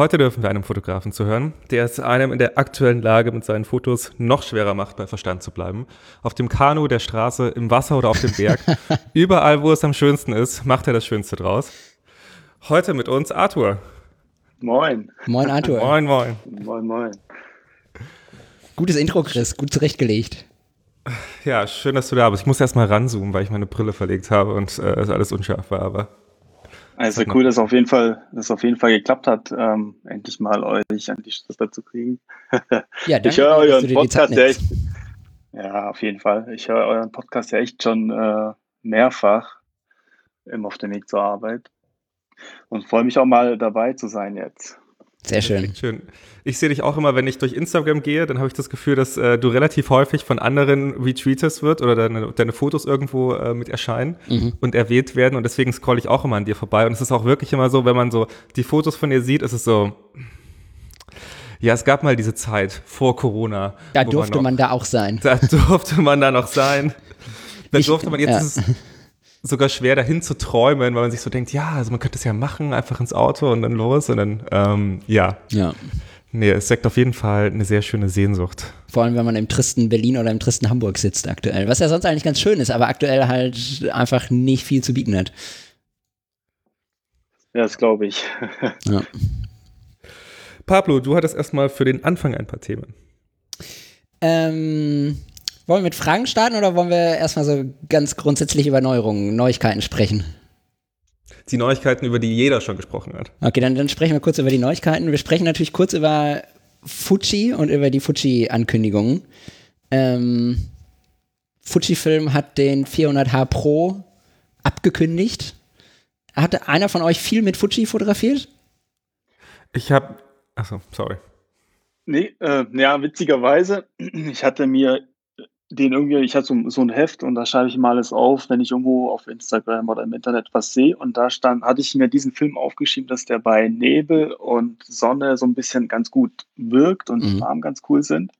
Heute dürfen wir einem Fotografen zuhören, der es einem in der aktuellen Lage mit seinen Fotos noch schwerer macht, bei Verstand zu bleiben. Auf dem Kanu, der Straße, im Wasser oder auf dem Berg. Überall, wo es am schönsten ist, macht er das Schönste draus. Heute mit uns Arthur. Moin. Moin, Arthur. moin, moin. Moin, moin. Gutes Intro, Chris. Gut zurechtgelegt. Ja, schön, dass du da bist. Ich muss erst mal ranzoomen, weil ich meine Brille verlegt habe und äh, es alles unscharf war, aber also cool, dass auf jeden Fall, dass auf jeden Fall geklappt hat, ähm, endlich mal euch an die Strippe zu kriegen. Ja, danke, ich höre euren Podcast ja echt. Ja, auf jeden Fall. Ich höre euren Podcast ja echt schon äh, mehrfach im auf dem Weg zur Arbeit und freue mich auch mal dabei zu sein jetzt. Sehr schön. Schön. Ich sehe dich auch immer, wenn ich durch Instagram gehe, dann habe ich das Gefühl, dass äh, du relativ häufig von anderen retweetet wird oder deine, deine Fotos irgendwo äh, mit erscheinen mhm. und erwähnt werden und deswegen scroll ich auch immer an dir vorbei und es ist auch wirklich immer so, wenn man so die Fotos von dir sieht, ist es so, ja, es gab mal diese Zeit vor Corona. Da durfte man, noch, man, da auch sein. Da durfte man da noch sein. Da ich, durfte man, jetzt ja. ist sogar schwer dahin zu träumen, weil man sich so denkt, ja, also man könnte es ja machen, einfach ins Auto und dann los und dann, ähm, ja. Ja. Nee, es sagt auf jeden Fall eine sehr schöne Sehnsucht. Vor allem, wenn man im tristen Berlin oder im tristen Hamburg sitzt aktuell. Was ja sonst eigentlich ganz schön ist, aber aktuell halt einfach nicht viel zu bieten hat. Ja, das glaube ich. ja. Pablo, du hattest erstmal für den Anfang ein paar Themen. Ähm, wollen wir mit Fragen starten oder wollen wir erstmal so ganz grundsätzlich über Neuerungen, Neuigkeiten sprechen? Die Neuigkeiten, über die jeder schon gesprochen hat. Okay, dann, dann sprechen wir kurz über die Neuigkeiten. Wir sprechen natürlich kurz über Fuji und über die Fuji-Ankündigungen. Ähm, Fuji-Film hat den 400H Pro abgekündigt. Hatte einer von euch viel mit Fuji fotografiert? Ich habe, achso, sorry. Nee, äh, ja, witzigerweise, ich hatte mir den irgendwie, ich hatte so, so ein Heft und da schreibe ich mal alles auf, wenn ich irgendwo auf Instagram oder im Internet was sehe. Und da stand, hatte ich mir diesen Film aufgeschrieben, dass der bei Nebel und Sonne so ein bisschen ganz gut wirkt und die mhm. Farben ganz cool sind.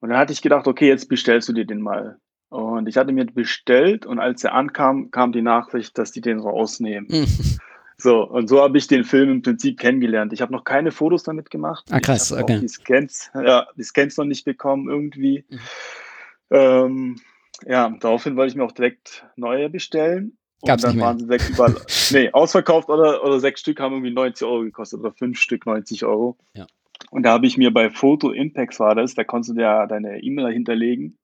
Und dann hatte ich gedacht, okay, jetzt bestellst du dir den mal. Und ich hatte mir bestellt und als er ankam, kam die Nachricht, dass die den rausnehmen. Mhm. So, und so habe ich den Film im Prinzip kennengelernt. Ich habe noch keine Fotos damit gemacht. Ah, krass, okay. Die Scans, ja, die Scans noch nicht bekommen irgendwie. Mhm. Ähm, ja, daraufhin wollte ich mir auch direkt neue bestellen. Und Gab's dann waren sie sechs überall, nee, ausverkauft oder, oder sechs Stück haben irgendwie 90 Euro gekostet oder fünf Stück 90 Euro. Ja. Und da habe ich mir bei Photo Impacts war das, da konntest du ja deine E-Mail hinterlegen.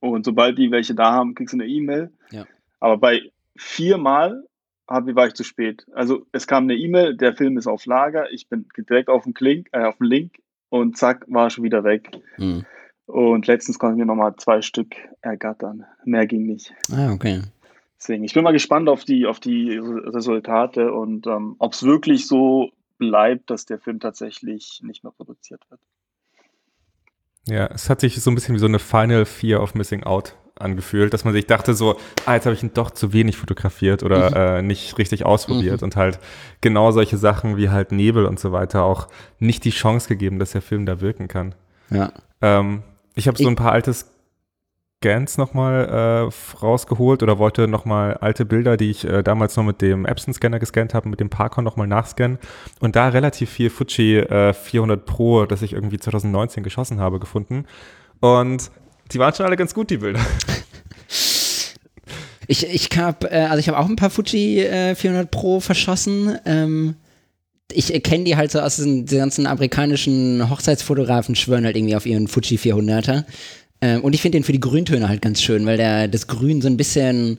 Und sobald die welche da haben, kriegst du eine E-Mail. Ja. Aber bei viermal hab, war ich zu spät. Also es kam eine E-Mail, der Film ist auf Lager, ich bin direkt auf den, Klink, äh, auf den Link und zack, war schon wieder weg. Mhm. Und letztens konnten wir nochmal zwei Stück ergattern. Mehr ging nicht. Ah, okay. Deswegen, ich bin mal gespannt auf die, auf die Resultate und ähm, ob es wirklich so bleibt, dass der Film tatsächlich nicht mehr produziert wird. Ja, es hat sich so ein bisschen wie so eine Final Fear of Missing Out angefühlt, dass man sich dachte so, ah, jetzt habe ich ihn doch zu wenig fotografiert oder mhm. äh, nicht richtig ausprobiert mhm. und halt genau solche Sachen wie halt Nebel und so weiter auch nicht die Chance gegeben, dass der Film da wirken kann. Ja. Ähm, ich habe so ein paar alte Scans nochmal äh, rausgeholt oder wollte nochmal alte Bilder, die ich äh, damals noch mit dem Epson-Scanner gescannt habe, mit dem Parkon nochmal nachscannen und da relativ viel Fuji äh, 400 Pro, das ich irgendwie 2019 geschossen habe, gefunden. Und die waren schon alle ganz gut, die Bilder. Ich, ich habe äh, also ich habe auch ein paar Fuji äh, 400 Pro verschossen. Ähm, ich kenne die halt so aus den, den, ganzen amerikanischen Hochzeitsfotografen, schwören halt irgendwie auf ihren Fuji 400er. Ähm, und ich finde den für die Grüntöne halt ganz schön, weil der das Grün so ein bisschen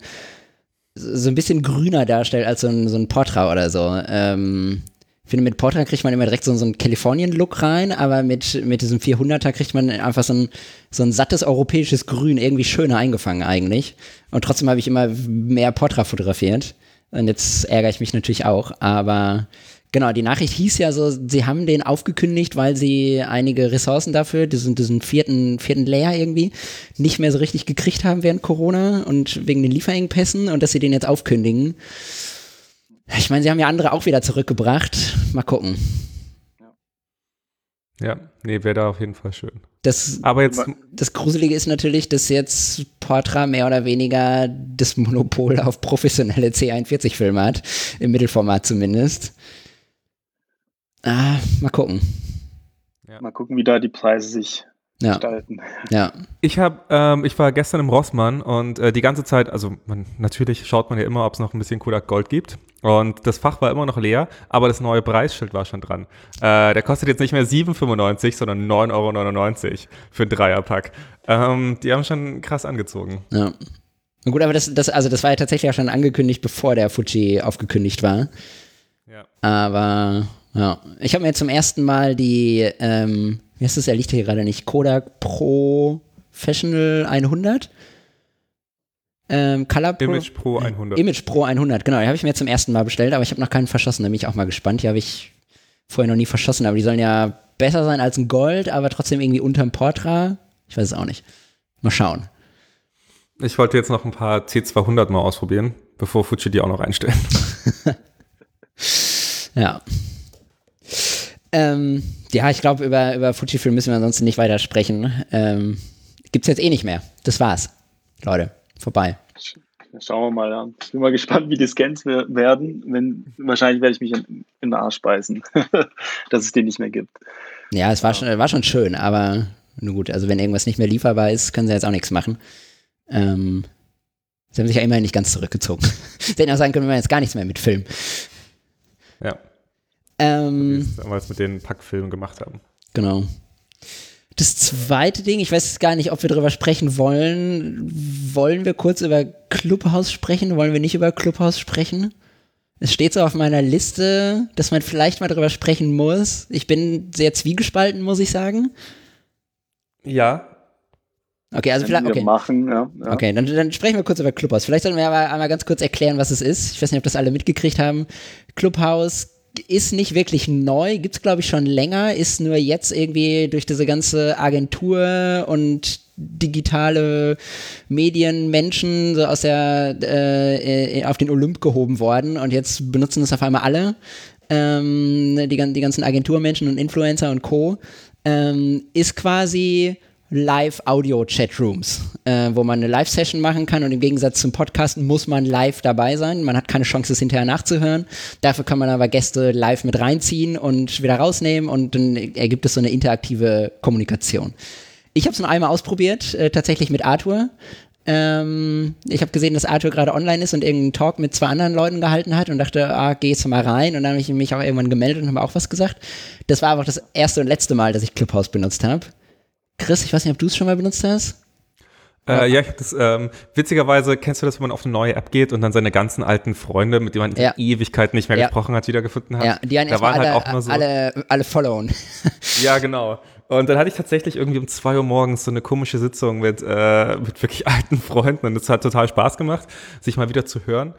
so ein bisschen grüner darstellt als so ein, so ein Portra oder so. Ähm, ich finde, mit Portra kriegt man immer direkt so, so einen Californian-Look rein, aber mit, mit diesem 400er kriegt man einfach so ein, so ein sattes europäisches Grün irgendwie schöner eingefangen eigentlich. Und trotzdem habe ich immer mehr Portra fotografiert. Und jetzt ärgere ich mich natürlich auch, aber Genau, die Nachricht hieß ja so, sie haben den aufgekündigt, weil sie einige Ressourcen dafür, diesen, diesen vierten, vierten Layer irgendwie, nicht mehr so richtig gekriegt haben während Corona und wegen den Lieferengpässen und dass sie den jetzt aufkündigen. Ich meine, sie haben ja andere auch wieder zurückgebracht. Mal gucken. Ja, nee, wäre da auf jeden Fall schön. Das, Aber jetzt, das Gruselige ist natürlich, dass jetzt Portra mehr oder weniger das Monopol auf professionelle C41-Filme hat, im Mittelformat zumindest. Ah, mal gucken. Mal gucken, wie da die Preise sich Ja, gestalten. ja, Ich habe, ähm, ich war gestern im Rossmann und äh, die ganze Zeit, also man, natürlich schaut man ja immer, ob es noch ein bisschen Kodak Gold gibt. Und das Fach war immer noch leer, aber das neue Preisschild war schon dran. Äh, der kostet jetzt nicht mehr 7,95, sondern 9,99 Euro für einen Dreierpack. Ähm, die haben schon krass angezogen. ja. Na gut, aber das, das, also das war ja tatsächlich auch schon angekündigt, bevor der Fuji aufgekündigt war. Ja. Aber ja, ich habe mir zum ersten Mal die, ähm, wie heißt das, er liegt hier gerade nicht, Kodak Professional 100? Ähm, Color Pro, Image Pro 100. Image Pro 100, genau, die habe ich mir zum ersten Mal bestellt, aber ich habe noch keinen verschossen, da bin ich auch mal gespannt. Die habe ich vorher noch nie verschossen, aber die sollen ja besser sein als ein Gold, aber trotzdem irgendwie unterm Portra. Ich weiß es auch nicht. Mal schauen. Ich wollte jetzt noch ein paar C200 mal ausprobieren, bevor Fuji die auch noch einstellen. Ja. Ähm, ja, ich glaube, über, über Fujifilm müssen wir ansonsten nicht weiter sprechen. Ähm, gibt's jetzt eh nicht mehr. Das war's. Leute, vorbei. Schauen wir mal. Ja. Ich bin mal gespannt, wie die Scans wer- werden. Wenn, wahrscheinlich werde ich mich in, in den Arsch beißen, dass es den nicht mehr gibt. Ja, es war schon, war schon schön, aber nur gut, also wenn irgendwas nicht mehr lieferbar ist, können sie jetzt auch nichts machen. Ähm, sie haben sich ja immerhin nicht ganz zurückgezogen. sie hätten auch sagen können, wir machen jetzt gar nichts mehr mit Film. Ja, wie Ähm, sie es damals mit den Packfilmen gemacht haben. Genau. Das zweite Ding, ich weiß gar nicht, ob wir darüber sprechen wollen. Wollen wir kurz über Clubhouse sprechen? Wollen wir nicht über Clubhouse sprechen? Es steht so auf meiner Liste, dass man vielleicht mal darüber sprechen muss. Ich bin sehr zwiegespalten, muss ich sagen. Ja, Okay, also vielleicht, okay. machen, ja. ja. Okay, dann, dann sprechen wir kurz über Clubhouse. Vielleicht sollten wir aber einmal ganz kurz erklären, was es ist. Ich weiß nicht, ob das alle mitgekriegt haben. Clubhouse ist nicht wirklich neu, gibt es glaube ich schon länger, ist nur jetzt irgendwie durch diese ganze Agentur und digitale Medienmenschen so aus der äh, äh, auf den Olymp gehoben worden und jetzt benutzen es auf einmal alle. Ähm, die, die ganzen Agenturmenschen und Influencer und Co. Ähm, ist quasi Live-Audio-Chatrooms, äh, wo man eine Live-Session machen kann und im Gegensatz zum Podcasten muss man live dabei sein. Man hat keine Chance, es hinterher nachzuhören. Dafür kann man aber Gäste live mit reinziehen und wieder rausnehmen und dann ergibt es so eine interaktive Kommunikation. Ich habe es nur einmal ausprobiert, äh, tatsächlich mit Arthur. Ähm, ich habe gesehen, dass Arthur gerade online ist und irgendeinen Talk mit zwei anderen Leuten gehalten hat und dachte, ah, geh jetzt mal rein. Und dann habe ich mich auch irgendwann gemeldet und habe auch was gesagt. Das war einfach das erste und letzte Mal, dass ich Clubhouse benutzt habe. Chris, ich weiß nicht, ob du es schon mal benutzt hast. Äh, ja, ich hab das, ähm, witzigerweise kennst du das, wenn man auf eine neue App geht und dann seine ganzen alten Freunde, mit denen man Ja. in Ewigkeit nicht mehr Ja. gesprochen hat, wiedergefunden hat. Ja, die einen da waren alle, halt auch nur so. alle, alle followen. Ja, genau. Und dann hatte ich tatsächlich irgendwie um zwei Uhr morgens so eine komische Sitzung mit, äh, mit wirklich alten Freunden und es hat total Spaß gemacht, sich mal wieder zu hören.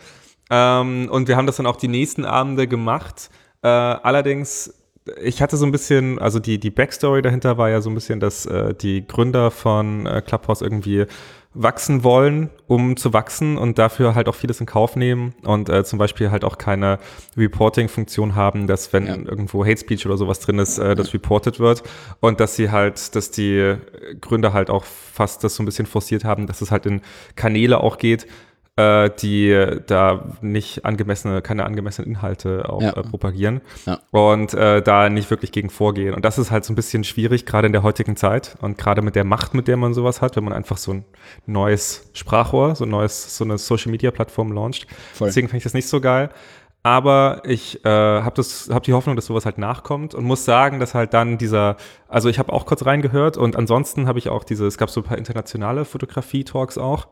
Ähm, und wir haben das dann auch die nächsten Abende gemacht. Äh, allerdings, ich hatte so ein bisschen, also die, die Backstory dahinter war ja so ein bisschen, dass äh, die Gründer von äh, Clubhouse irgendwie wachsen wollen, um zu wachsen und dafür halt auch vieles in Kauf nehmen und äh, zum Beispiel halt auch keine Reporting-Funktion haben, dass wenn Ja. irgendwo Hate Speech oder sowas drin ist, äh, das reported wird und dass sie halt, dass die Gründer halt auch fast das so ein bisschen forciert haben, dass es halt in Kanäle auch geht, äh, die da nicht angemessene, keine angemessenen Inhalte auch Ja. äh, propagieren Ja. und äh, da nicht wirklich gegen vorgehen. Und das ist halt so ein bisschen schwierig, gerade in der heutigen Zeit und gerade mit der Macht, mit der man sowas hat, wenn man einfach so ein neues Sprachrohr, so ein neues, so eine Social Media Plattform launcht. Voll. Deswegen finde ich das nicht so geil. Aber ich äh, habe habe die Hoffnung, dass sowas halt nachkommt und muss sagen, dass halt dann dieser, also ich habe auch kurz reingehört und ansonsten habe ich auch diese, es gab so ein paar internationale Fotografie-Talks auch.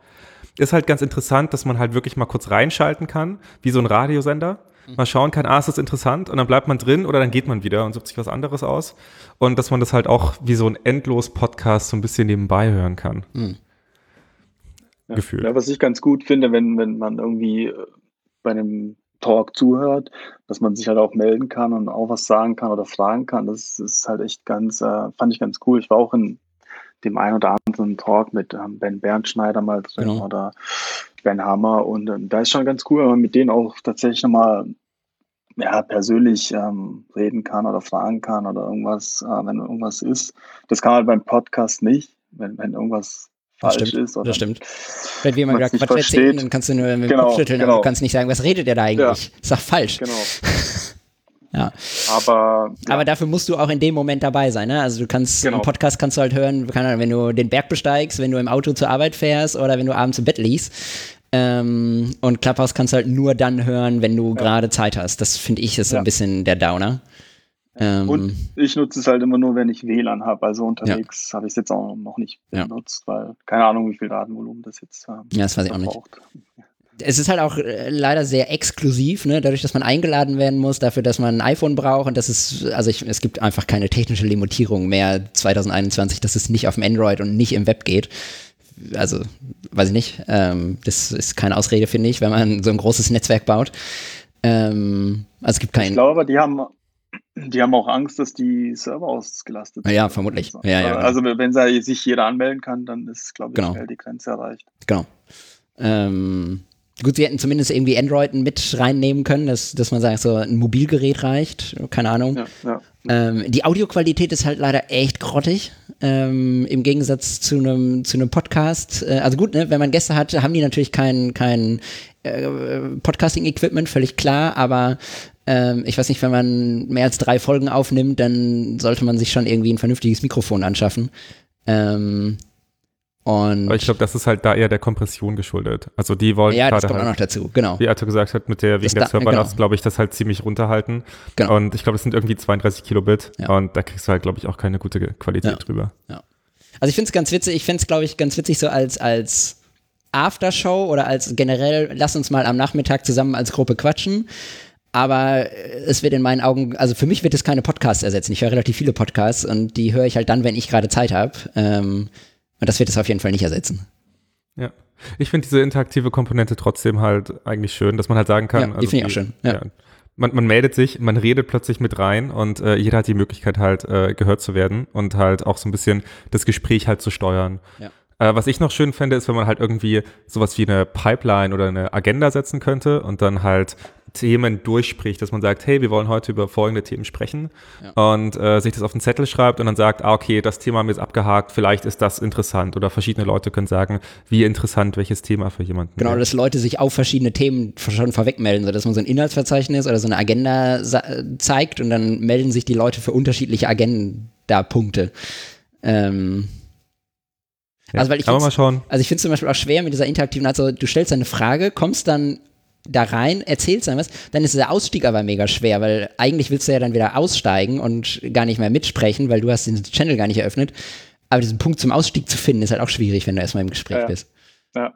Ist halt ganz interessant, dass man halt wirklich mal kurz reinschalten kann, wie so ein Radiosender. Mal schauen kann, ah, ist das interessant und dann bleibt man drin oder dann geht man wieder und sucht sich was anderes aus. Und dass man das halt auch wie so ein endlos Podcast so ein bisschen nebenbei hören kann. Ja. Gefühl. Ja, was ich ganz gut finde, wenn, wenn man irgendwie äh, bei einem Talk zuhört, dass man sich halt auch melden kann und auch was sagen kann oder fragen kann. Das ist halt echt ganz, äh, fand ich ganz cool. Ich war auch in dem einen oder anderen Talk mit ähm, Ben Bernschneider mal drin Genau. oder Ben Hammer und ähm, da ist schon ganz cool, wenn man mit denen auch tatsächlich nochmal ja, persönlich ähm, reden kann oder fragen kann oder irgendwas, äh, wenn irgendwas ist. Das kann man beim Podcast nicht, wenn, wenn irgendwas das falsch stimmt, ist. Oder das stimmt. Wenn jemand man's gerade nicht Quatsch versteht. dann kannst du nur mit dem Genau, Kopf schütteln, aber genau. du kannst nicht sagen, was redet der da eigentlich? Ist doch falsch. Genau. Ja. Aber ja, Aber dafür musst du auch in dem Moment dabei sein, ne? Also du kannst, Genau. im Podcast kannst du halt hören, wenn du den Berg besteigst, wenn du im Auto zur Arbeit fährst oder wenn du abends im Bett liegst. Ähm, und Clubhouse kannst du halt nur dann hören, wenn du gerade Zeit hast. Das finde ich ist Ja. ein bisschen der Downer. Ähm, und ich nutze es halt immer nur, wenn ich WLAN habe. Also unterwegs habe ich es jetzt auch noch nicht Ja. benutzt, weil keine Ahnung, wie viel Datenvolumen das jetzt ähm, ja, das weiß ich auch nicht. Es ist halt auch äh, leider sehr exklusiv, ne? dadurch, dass man eingeladen werden muss, dafür, dass man ein iPhone braucht und das ist, also ich, es gibt einfach keine technische Limitierung mehr 2021, dass es nicht auf dem Android und nicht im Web geht. Also, weiß ich nicht. Ähm, das ist keine Ausrede, finde ich, wenn man so ein großes Netzwerk baut. Ähm, also es gibt Ich kein. glaube, aber die haben, die haben auch Angst, dass die Server ausgelastet Ja, sind. vermutlich. Also, Ja, ja, genau. Also wenn sich jeder anmelden kann, dann ist, glaube ich, Genau. schnell die Grenze erreicht. Genau. Ähm, gut, sie hätten zumindest irgendwie Android mit reinnehmen können, dass, dass man sagt, so ein Mobilgerät reicht. Keine Ahnung. Ja, ja. Ähm, die Audioqualität ist halt leider echt grottig. Ähm, Im Gegensatz zu einem zu einem Podcast. Äh, also gut, ne, wenn man Gäste hat, haben die natürlich kein, kein äh, Podcasting-Equipment, völlig klar, aber ähm, ich weiß nicht, wenn man mehr als drei Folgen aufnimmt, dann sollte man sich schon irgendwie ein vernünftiges Mikrofon anschaffen. Ähm, und Aber ich glaube, das ist halt da eher der Kompression geschuldet. Also die wollen ja, das gerade kommt auch noch halt, dazu, genau. wie Arthur gesagt hat, mit der wegen Das der Serverlast, genau. glaube ich, das halt ziemlich runterhalten. Genau. Und ich glaube, es sind irgendwie 32 Kilobit Ja. und da kriegst du halt, glaube ich, auch keine gute Qualität Ja. drüber. Also ich finde es ganz witzig, ich finde es, glaube ich, ganz witzig so als, als Aftershow oder als generell, lass uns mal am Nachmittag zusammen als Gruppe quatschen. Aber äh, es wird in meinen Augen, also für mich wird es keine Podcasts ersetzen. Ich höre relativ viele Podcasts und die höre ich halt dann, wenn ich gerade Zeit habe. Ähm, und das wird es auf jeden Fall nicht ersetzen. Ja. Ich finde diese interaktive Komponente trotzdem halt eigentlich schön, dass man halt sagen kann. Ja, die finde ich auch schön, ja. Man, man meldet sich, man redet plötzlich mit rein und äh, jeder hat die Möglichkeit halt äh, gehört zu werden und halt auch so ein bisschen das Gespräch halt zu steuern. Ja. Äh, was ich noch schön fände, ist, wenn man halt irgendwie sowas wie eine Pipeline oder eine Agenda setzen könnte und dann halt Themen durchspricht, dass man sagt, hey, wir wollen heute über folgende Themen sprechen und äh, sich das auf den Zettel schreibt und dann sagt, ah, okay, das Thema haben wir jetzt abgehakt, vielleicht ist das interessant oder verschiedene Leute können sagen, wie interessant welches Thema für jemanden Genau, wäre. dass Leute sich auf verschiedene Themen schon vorwegmelden, sodass man so ein Inhaltsverzeichnis oder so eine Agenda sa- zeigt und dann melden sich die Leute für unterschiedliche Agenda-Punkte. Ähm, Ja. also weil ich Aber mal schauen. Also ich finde es zum Beispiel auch schwer mit dieser interaktiven Art, so, du stellst eine Frage, kommst dann da rein, erzählst dann was, dann ist der Ausstieg aber mega schwer, weil eigentlich willst du ja dann wieder aussteigen und gar nicht mehr mitsprechen, weil du hast den Channel gar nicht eröffnet. Aber diesen Punkt zum Ausstieg zu finden, ist halt auch schwierig, wenn du erstmal im Gespräch Ja. bist. Ja.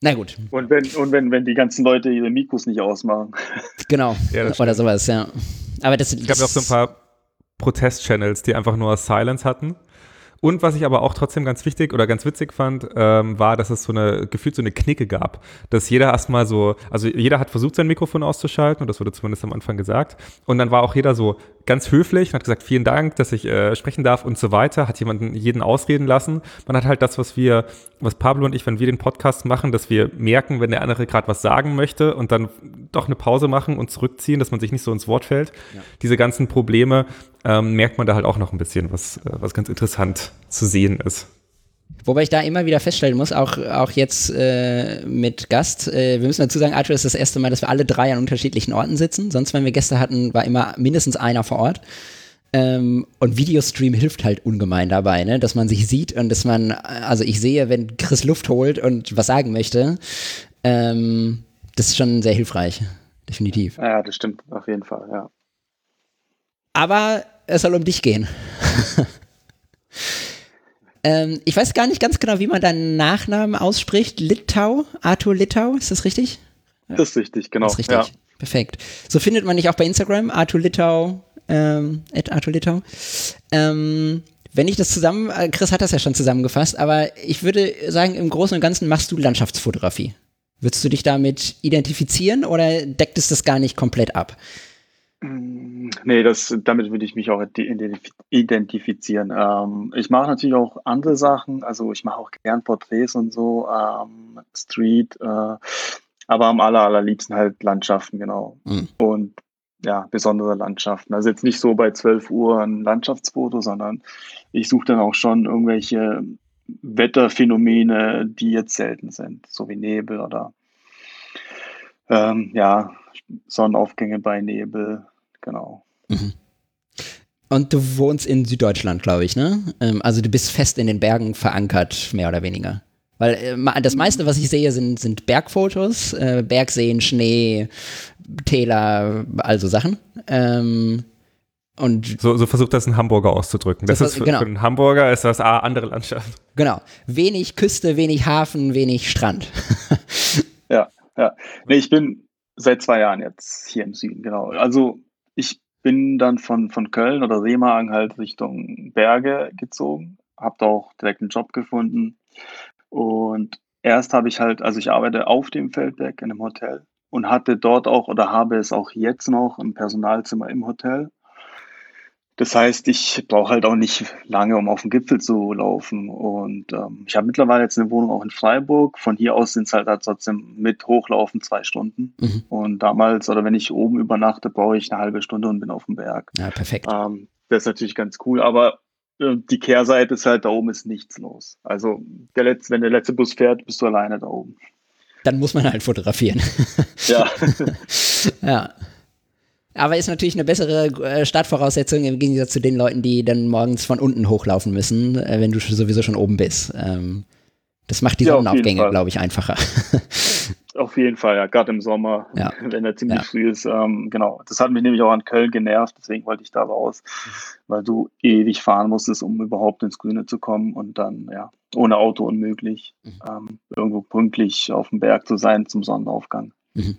Na gut, Und wenn, und wenn, wenn die ganzen Leute ihre Mikros nicht ausmachen. genau. Ja, Oder sowas, ja. Aber das, Es gab ja auch so ein paar Protest-Channels, die einfach nur Silence hatten. Und was ich aber auch trotzdem ganz wichtig oder ganz witzig fand, ähm, war, dass es so eine, gefühlt so eine Knicke gab. Dass jeder erstmal so, also jeder hat versucht, sein Mikrofon auszuschalten, und das wurde zumindest am Anfang gesagt. Und dann war auch jeder so ganz höflich und hat gesagt, vielen Dank, dass ich äh, sprechen darf und so weiter, hat jemanden jeden ausreden lassen. Man hat halt das, was wir, was Pablo und ich, wenn wir den Podcast machen, dass wir merken, wenn der andere gerade was sagen möchte und dann doch eine Pause machen und zurückziehen, dass man sich nicht so ins Wort fällt. Diese ganzen Probleme ähm, merkt man da halt auch noch ein bisschen, was, äh, was ganz interessant zu sehen ist. Wobei ich da immer wieder feststellen muss, auch, auch jetzt äh, mit Gast, äh, wir müssen dazu sagen, Arthur ist das erste Mal, dass wir alle drei an unterschiedlichen Orten sitzen. Sonst, wenn wir Gäste hatten, war immer mindestens einer vor Ort. Ähm, und Videostream hilft halt ungemein dabei, ne? dass man sich sieht und dass man, also ich sehe, wenn Chris Luft holt und was sagen möchte, ähm, das ist schon sehr hilfreich, definitiv. Ja, das stimmt, auf jeden Fall, ja. Aber es soll um dich gehen. ähm, ich weiß gar nicht ganz genau, wie man deinen Nachnamen ausspricht. Littau, Arthur Littau, ist das richtig? Das ist richtig, genau. Das ist richtig. Ja. Perfekt. So findet man dich auch bei Instagram, Arthur Littau, ähm, at Arthur Littau. Ähm, wenn ich das zusammen, äh, Chris hat das ja schon zusammengefasst, aber ich würde sagen, im Großen und Ganzen machst du Landschaftsfotografie. Würdest du dich damit identifizieren oder deckt es das gar nicht komplett ab? Mm, Nee, das, damit würde ich mich auch identif- identifizieren. Ähm, ich mache natürlich auch andere Sachen, also ich mache auch gern Porträts und so, ähm, Street, äh, Aber am aller, allerliebsten halt Landschaften, genau. Mhm. Und ja, besondere Landschaften. Also jetzt nicht so bei 12 Uhr ein Landschaftsfoto, sondern ich suche dann auch schon irgendwelche Wetterphänomene, die jetzt selten sind, so wie Nebel oder ähm, ja, Sonnenaufgänge bei Nebel, genau. Mhm. Und du wohnst in Süddeutschland, glaube ich, ne? Ähm, also du bist fest in den Bergen verankert, mehr oder weniger. Weil äh, das meiste, was ich sehe, sind, sind Bergfotos, äh, Bergseen, Schnee, Täler, also Sachen. Ähm, und so, so, versucht das ein Hamburger auszudrücken. Das so, ist für, genau. für einen Hamburger ist das A, andere Landschaft. Genau. Wenig Küste, wenig Hafen, wenig Strand. ja, ja. Nee, ich bin seit zwei Jahren jetzt hier im Süden, genau. Also bin dann von, von Köln oder Remagen halt Richtung Berge gezogen, habe da auch direkt einen Job gefunden und erst habe ich halt, also ich arbeite auf dem Feldberg in einem Hotel und hatte dort auch oder habe es auch jetzt noch ein Personalzimmer im Hotel. Das heißt, ich brauche halt auch nicht lange, um auf den Gipfel zu laufen. Und ähm, ich habe mittlerweile jetzt eine Wohnung auch in Freiburg. Von hier aus sind es halt, halt trotzdem mit Hochlaufen zwei Stunden. Mhm. Und damals, oder wenn ich oben übernachte, brauche ich eine halbe Stunde und bin auf dem Berg. Ja, perfekt. Ähm, das ist natürlich ganz cool. Aber die Kehrseite ist halt, da oben ist nichts los. Also der letzte, wenn der letzte Bus fährt, bist du alleine da oben. Dann muss man halt fotografieren. Ja. ja. Aber ist natürlich eine bessere äh, Startvoraussetzung im Gegensatz zu den Leuten, die dann morgens von unten hochlaufen müssen, äh, wenn du sowieso schon oben bist. Ähm, das macht die ja, Sonnenaufgänge, glaube ich, einfacher. Auf jeden Fall, ja, gerade im Sommer, ja. wenn er ziemlich ja. früh ist. Ähm, genau, das hat mich nämlich auch an Köln genervt, deswegen wollte ich da raus, weil du ewig fahren musstest, um überhaupt ins Grüne zu kommen und dann, ja, ohne Auto unmöglich, mhm. ähm, irgendwo pünktlich auf dem Berg zu sein zum Sonnenaufgang. Mhm.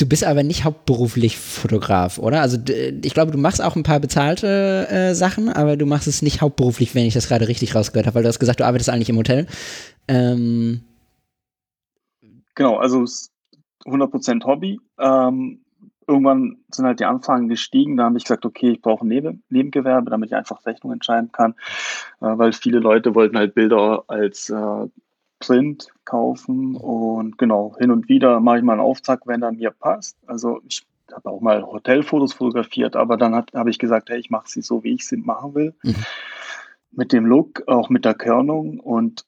Du bist aber nicht hauptberuflich Fotograf, oder? Also ich glaube, du machst auch ein paar bezahlte äh, Sachen, aber du machst es nicht hauptberuflich, wenn ich das gerade richtig rausgehört habe, weil du hast gesagt, du arbeitest eigentlich im Hotel. Ähm, Genau, also 100% Hobby. Ähm, irgendwann sind halt die Anfragen gestiegen. Da habe ich gesagt, okay, ich brauche ein Neben Nebengewerbe, damit ich einfach Rechnungen schreiben kann, äh, weil viele Leute wollten halt Bilder als äh, Print kaufen und genau, hin und wieder mache ich mal einen Auftrag, wenn er mir passt. Also ich habe auch mal Hotelfotos fotografiert, aber dann habe ich gesagt, hey, ich mache sie so, wie ich sie machen will. Mhm. Mit dem Look, auch mit der Körnung und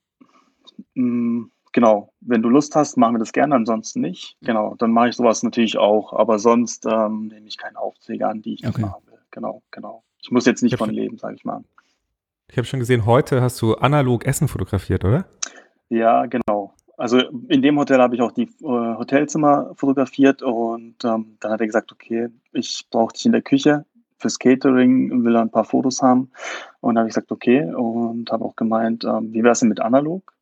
mh, mm, genau, wenn du Lust hast, machen wir das gerne, ansonsten nicht. Mhm. Genau, dann mache ich sowas natürlich auch, aber sonst ähm, nehme ich keine Aufträge an, die ich okay. nicht machen will. Genau, genau. Ich muss jetzt nicht von leben, sage ich mal. Ich habe schon gesehen, heute hast du analog Essen fotografiert, oder? Ja, genau. Also in dem Hotel habe ich auch die äh, Hotelzimmer fotografiert und ähm, dann hat er gesagt, okay, ich brauche dich in der Küche fürs Catering, will er ein paar Fotos haben. Und dann habe ich gesagt, okay, und habe auch gemeint, ähm, wie wäre es denn mit analog?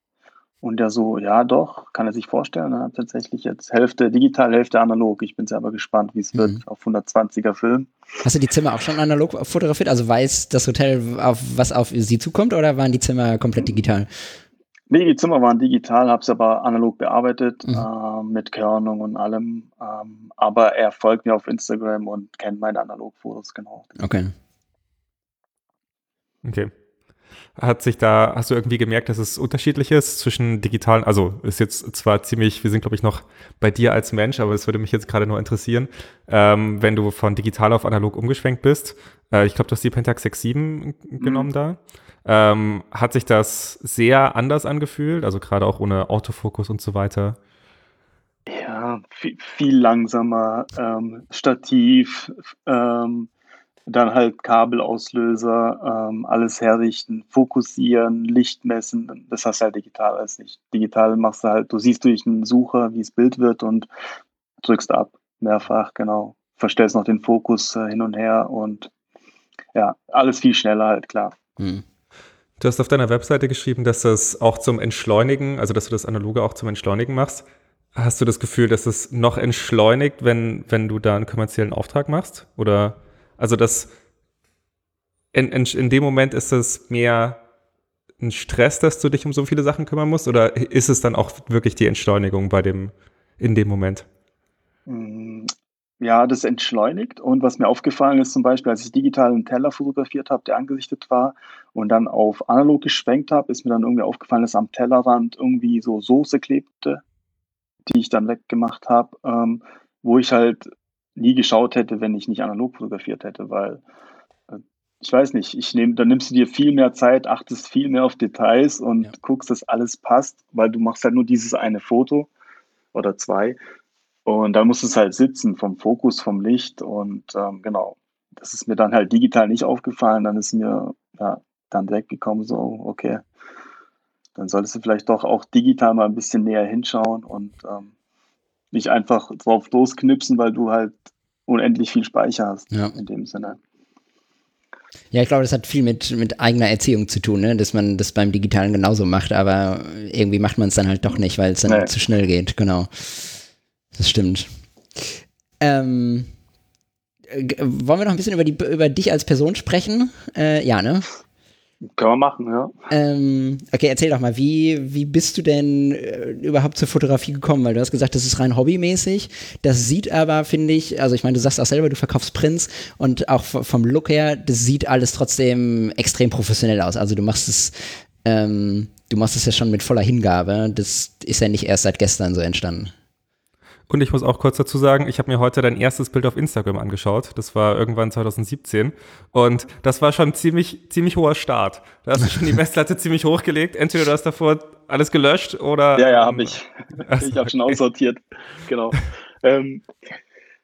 Und der so, ja doch, kann er sich vorstellen. Er hat tatsächlich jetzt Hälfte digital, Hälfte analog. Ich bin selber gespannt, wie es mhm. wird auf 120er Film. Hast du die Zimmer auch schon analog fotografiert? Also weiß das Hotel, auf was auf sie zukommt oder waren die Zimmer komplett digital? Nee, die Zimmer waren digital, habe es aber analog bearbeitet mhm. äh, mit Körnung und allem. Ähm, aber er folgt mir auf Instagram und kennt meine Analogfotos genau. Okay. Okay. Hat sich da, hast du irgendwie gemerkt, dass es unterschiedlich ist zwischen digitalen, also ist jetzt zwar ziemlich, wir sind glaube ich noch bei dir als Mensch, aber es würde mich jetzt gerade nur interessieren, ähm, wenn du von digital auf analog umgeschwenkt bist. Äh, ich glaube, du hast die Pentax 6.7 mhm. genommen da. Ähm, hat sich das sehr anders angefühlt, also gerade auch ohne Autofokus und so weiter? Ja, viel, viel langsamer, ähm, Stativ, ähm, dann halt Kabelauslöser, ähm, alles herrichten, fokussieren, Licht messen. Das hast du halt digital alles nicht. Digital machst du halt, du siehst durch einen Sucher, wie es Bild wird und drückst ab. Mehrfach, genau. Verstellst noch den Fokus äh, hin und her und ja, alles viel schneller halt, klar. Hm. Du hast auf deiner Webseite geschrieben, dass das auch zum Entschleunigen, also dass du das Analoge auch zum Entschleunigen machst. Hast du das Gefühl, dass es noch entschleunigt, wenn, wenn du da einen kommerziellen Auftrag machst? Oder also das in, in, in dem Moment ist es mehr ein Stress, dass du dich um so viele Sachen kümmern musst, oder ist es dann auch wirklich die Entschleunigung bei dem, in dem Moment? Mm, ja, das entschleunigt. Und was mir aufgefallen ist, zum Beispiel, als ich digital einen Teller fotografiert habe, der angesichtet war und dann auf analog geschwenkt habe, ist mir dann irgendwie aufgefallen, dass am Tellerrand irgendwie so Soße klebte. die ich dann weggemacht habe, ähm, wo ich halt nie geschaut hätte, wenn ich nicht analog fotografiert hätte, weil äh, ich weiß nicht, ich nehme, dann nimmst du dir viel mehr Zeit, achtest viel mehr auf Details und ja. guckst, dass alles passt, weil du machst halt nur dieses eine Foto oder zwei und dann muss es halt sitzen vom Fokus, vom Licht und ähm, genau. Das ist mir dann halt digital nicht aufgefallen. Dann ist mir ja, dann weggekommen, so, okay, dann solltest du vielleicht doch auch digital mal ein bisschen näher hinschauen und ähm, nicht einfach drauf losknipsen, weil du halt unendlich viel Speicher hast ja. in dem Sinne. Ja, ich glaube, das hat viel mit, mit eigener Erziehung zu tun, ne? dass man das beim Digitalen genauso macht, aber irgendwie macht man es dann halt doch nicht, weil es dann nee. zu schnell geht, genau. Das stimmt. Ähm, wollen wir noch ein bisschen über, die, über dich als Person sprechen? Äh, ja, ne? Können wir machen, ja. Ähm, okay, erzähl doch mal, wie, wie bist du denn äh, überhaupt zur Fotografie gekommen? Weil du hast gesagt, das ist rein hobbymäßig. Das sieht aber, finde ich, also ich meine, du sagst auch selber, du verkaufst Prints und auch vom Look her, das sieht alles trotzdem extrem professionell aus. Also du machst es, ähm, du machst es ja schon mit voller Hingabe. Das ist ja nicht erst seit gestern so entstanden. Und ich muss auch kurz dazu sagen, ich habe mir heute dein erstes Bild auf Instagram angeschaut. Das war irgendwann 2017. Und das war schon ziemlich, ziemlich hoher Start. Da hast du schon die Messlatte ziemlich hochgelegt. Entweder du hast davor alles gelöscht oder. Ja, ja, habe ich. ich habe schon aussortiert. Genau. ähm,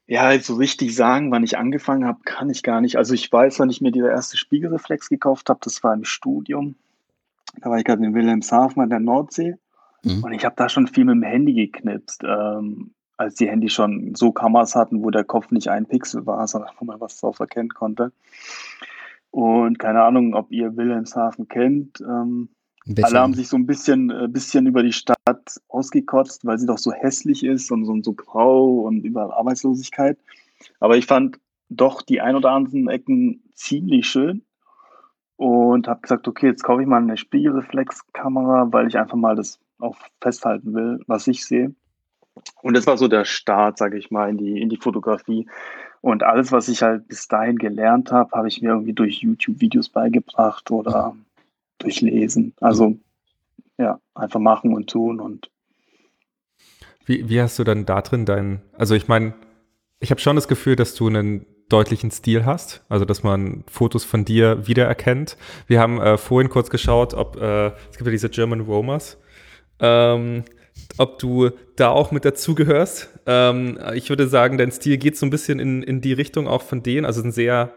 ja, so richtig sagen, wann ich angefangen habe, kann ich gar nicht. Also ich weiß, wann ich mir die erste Spiegelreflex gekauft habe, das war im Studium. Da war ich gerade in Wilhelmshaven an der Nordsee. Mhm. Und ich habe da schon viel mit dem Handy geknipst. Ähm, als die Handys schon so Kameras hatten, wo der Kopf nicht ein Pixel war, sondern wo man was drauf erkennen konnte. Und keine Ahnung, ob ihr Wilhelmshaven kennt. Ähm, alle haben sich so ein bisschen, äh, bisschen über die Stadt ausgekotzt, weil sie doch so hässlich ist und so, so grau und überall Arbeitslosigkeit. Aber ich fand doch die ein oder anderen Ecken ziemlich schön und habe gesagt, okay, jetzt kaufe ich mal eine Spiegelreflexkamera, weil ich einfach mal das auch festhalten will, was ich sehe. Und das war so der Start, sage ich mal, in die, in die Fotografie. Und alles, was ich halt bis dahin gelernt habe, habe ich mir irgendwie durch YouTube-Videos beigebracht oder durch Lesen. Also ja, einfach machen und tun und wie, wie hast du dann da drin deinen, also ich meine, ich habe schon das Gefühl, dass du einen deutlichen Stil hast, also dass man Fotos von dir wiedererkennt. Wir haben äh, vorhin kurz geschaut, ob äh, es gibt ja diese German Romers. Ähm, ob du da auch mit dazugehörst. Ähm, ich würde sagen, dein Stil geht so ein bisschen in, in die Richtung auch von denen. Also sind sehr,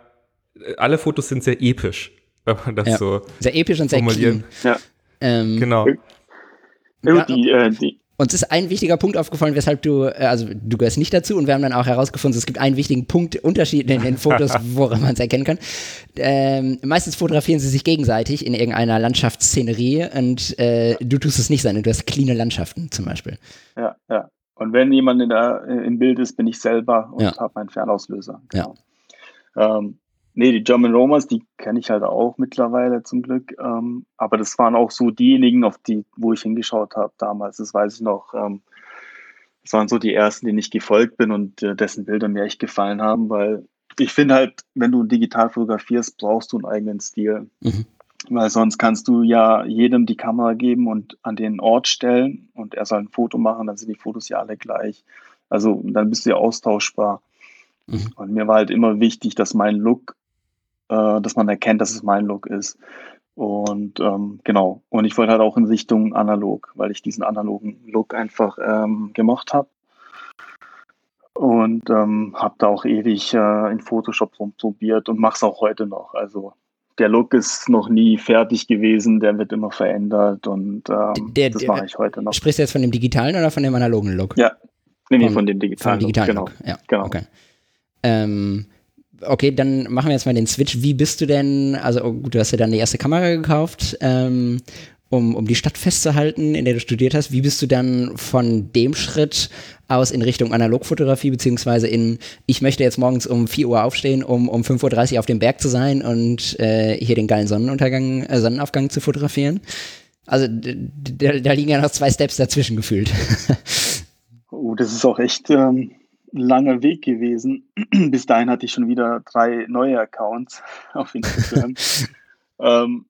alle Fotos sind sehr episch, wenn man das ja. so Sehr episch und sehr clean. Ja. Ähm, genau. Ja, die, äh, die, uns ist ein wichtiger Punkt aufgefallen, weshalb du, äh, also du gehörst nicht dazu und wir haben dann auch herausgefunden, es gibt einen wichtigen Punkt, Unterschied in den Fotos, woran man es erkennen kann. Ähm, meistens fotografieren sie sich gegenseitig in irgendeiner Landschaftsszenerie und äh, du tust es nicht, sondern du hast cleane Landschaften zum Beispiel. Ja, ja. Und wenn jemand in der, im Bild ist, bin ich selber und ja. habe meinen Fernauslöser. Genau. Ja. Ähm, Nee, die German Romers, die kenne ich halt auch mittlerweile zum Glück. Ähm, aber das waren auch so diejenigen, auf die, wo ich hingeschaut habe damals. Das weiß ich noch. Ähm, das waren so die ersten, denen ich gefolgt bin und äh, dessen Bilder mir echt gefallen haben, weil ich finde halt, wenn du digital fotografierst, brauchst du einen eigenen Stil. Mhm. Weil sonst kannst du ja jedem die Kamera geben und an den Ort stellen und er soll ein Foto machen, dann sind die Fotos ja alle gleich. Also dann bist du ja austauschbar. Mhm. Und mir war halt immer wichtig, dass mein Look äh, dass man erkennt, dass es mein Look ist. Und ähm, genau, und ich wollte halt auch in Richtung analog, weil ich diesen analogen Look einfach ähm, gemacht habe. Und ähm, habe da auch ewig äh, in Photoshop rumprobiert und mache es auch heute noch. Also der Look ist noch nie fertig gewesen, der wird immer verändert und ähm, der, das mache ich heute noch. Sprichst du jetzt von dem digitalen oder von dem analogen Look? Ja, nee, nee, von, von dem digitalen, von digitalen Look. Genau. Ja, genau. Okay. Ähm, okay, dann machen wir jetzt mal den Switch. Wie bist du denn, also oh gut, du hast ja dann die erste Kamera gekauft, ähm, um, um die Stadt festzuhalten, in der du studiert hast. Wie bist du dann von dem Schritt aus in Richtung Analogfotografie, beziehungsweise in, ich möchte jetzt morgens um 4 Uhr aufstehen, um um 5.30 Uhr auf dem Berg zu sein und äh, hier den geilen Sonnenuntergang, äh, Sonnenaufgang zu fotografieren? Also da, da liegen ja noch zwei Steps dazwischen gefühlt. oh, das ist auch echt ähm, langer Weg gewesen. Bis dahin hatte ich schon wieder drei neue Accounts auf Instagram. ähm,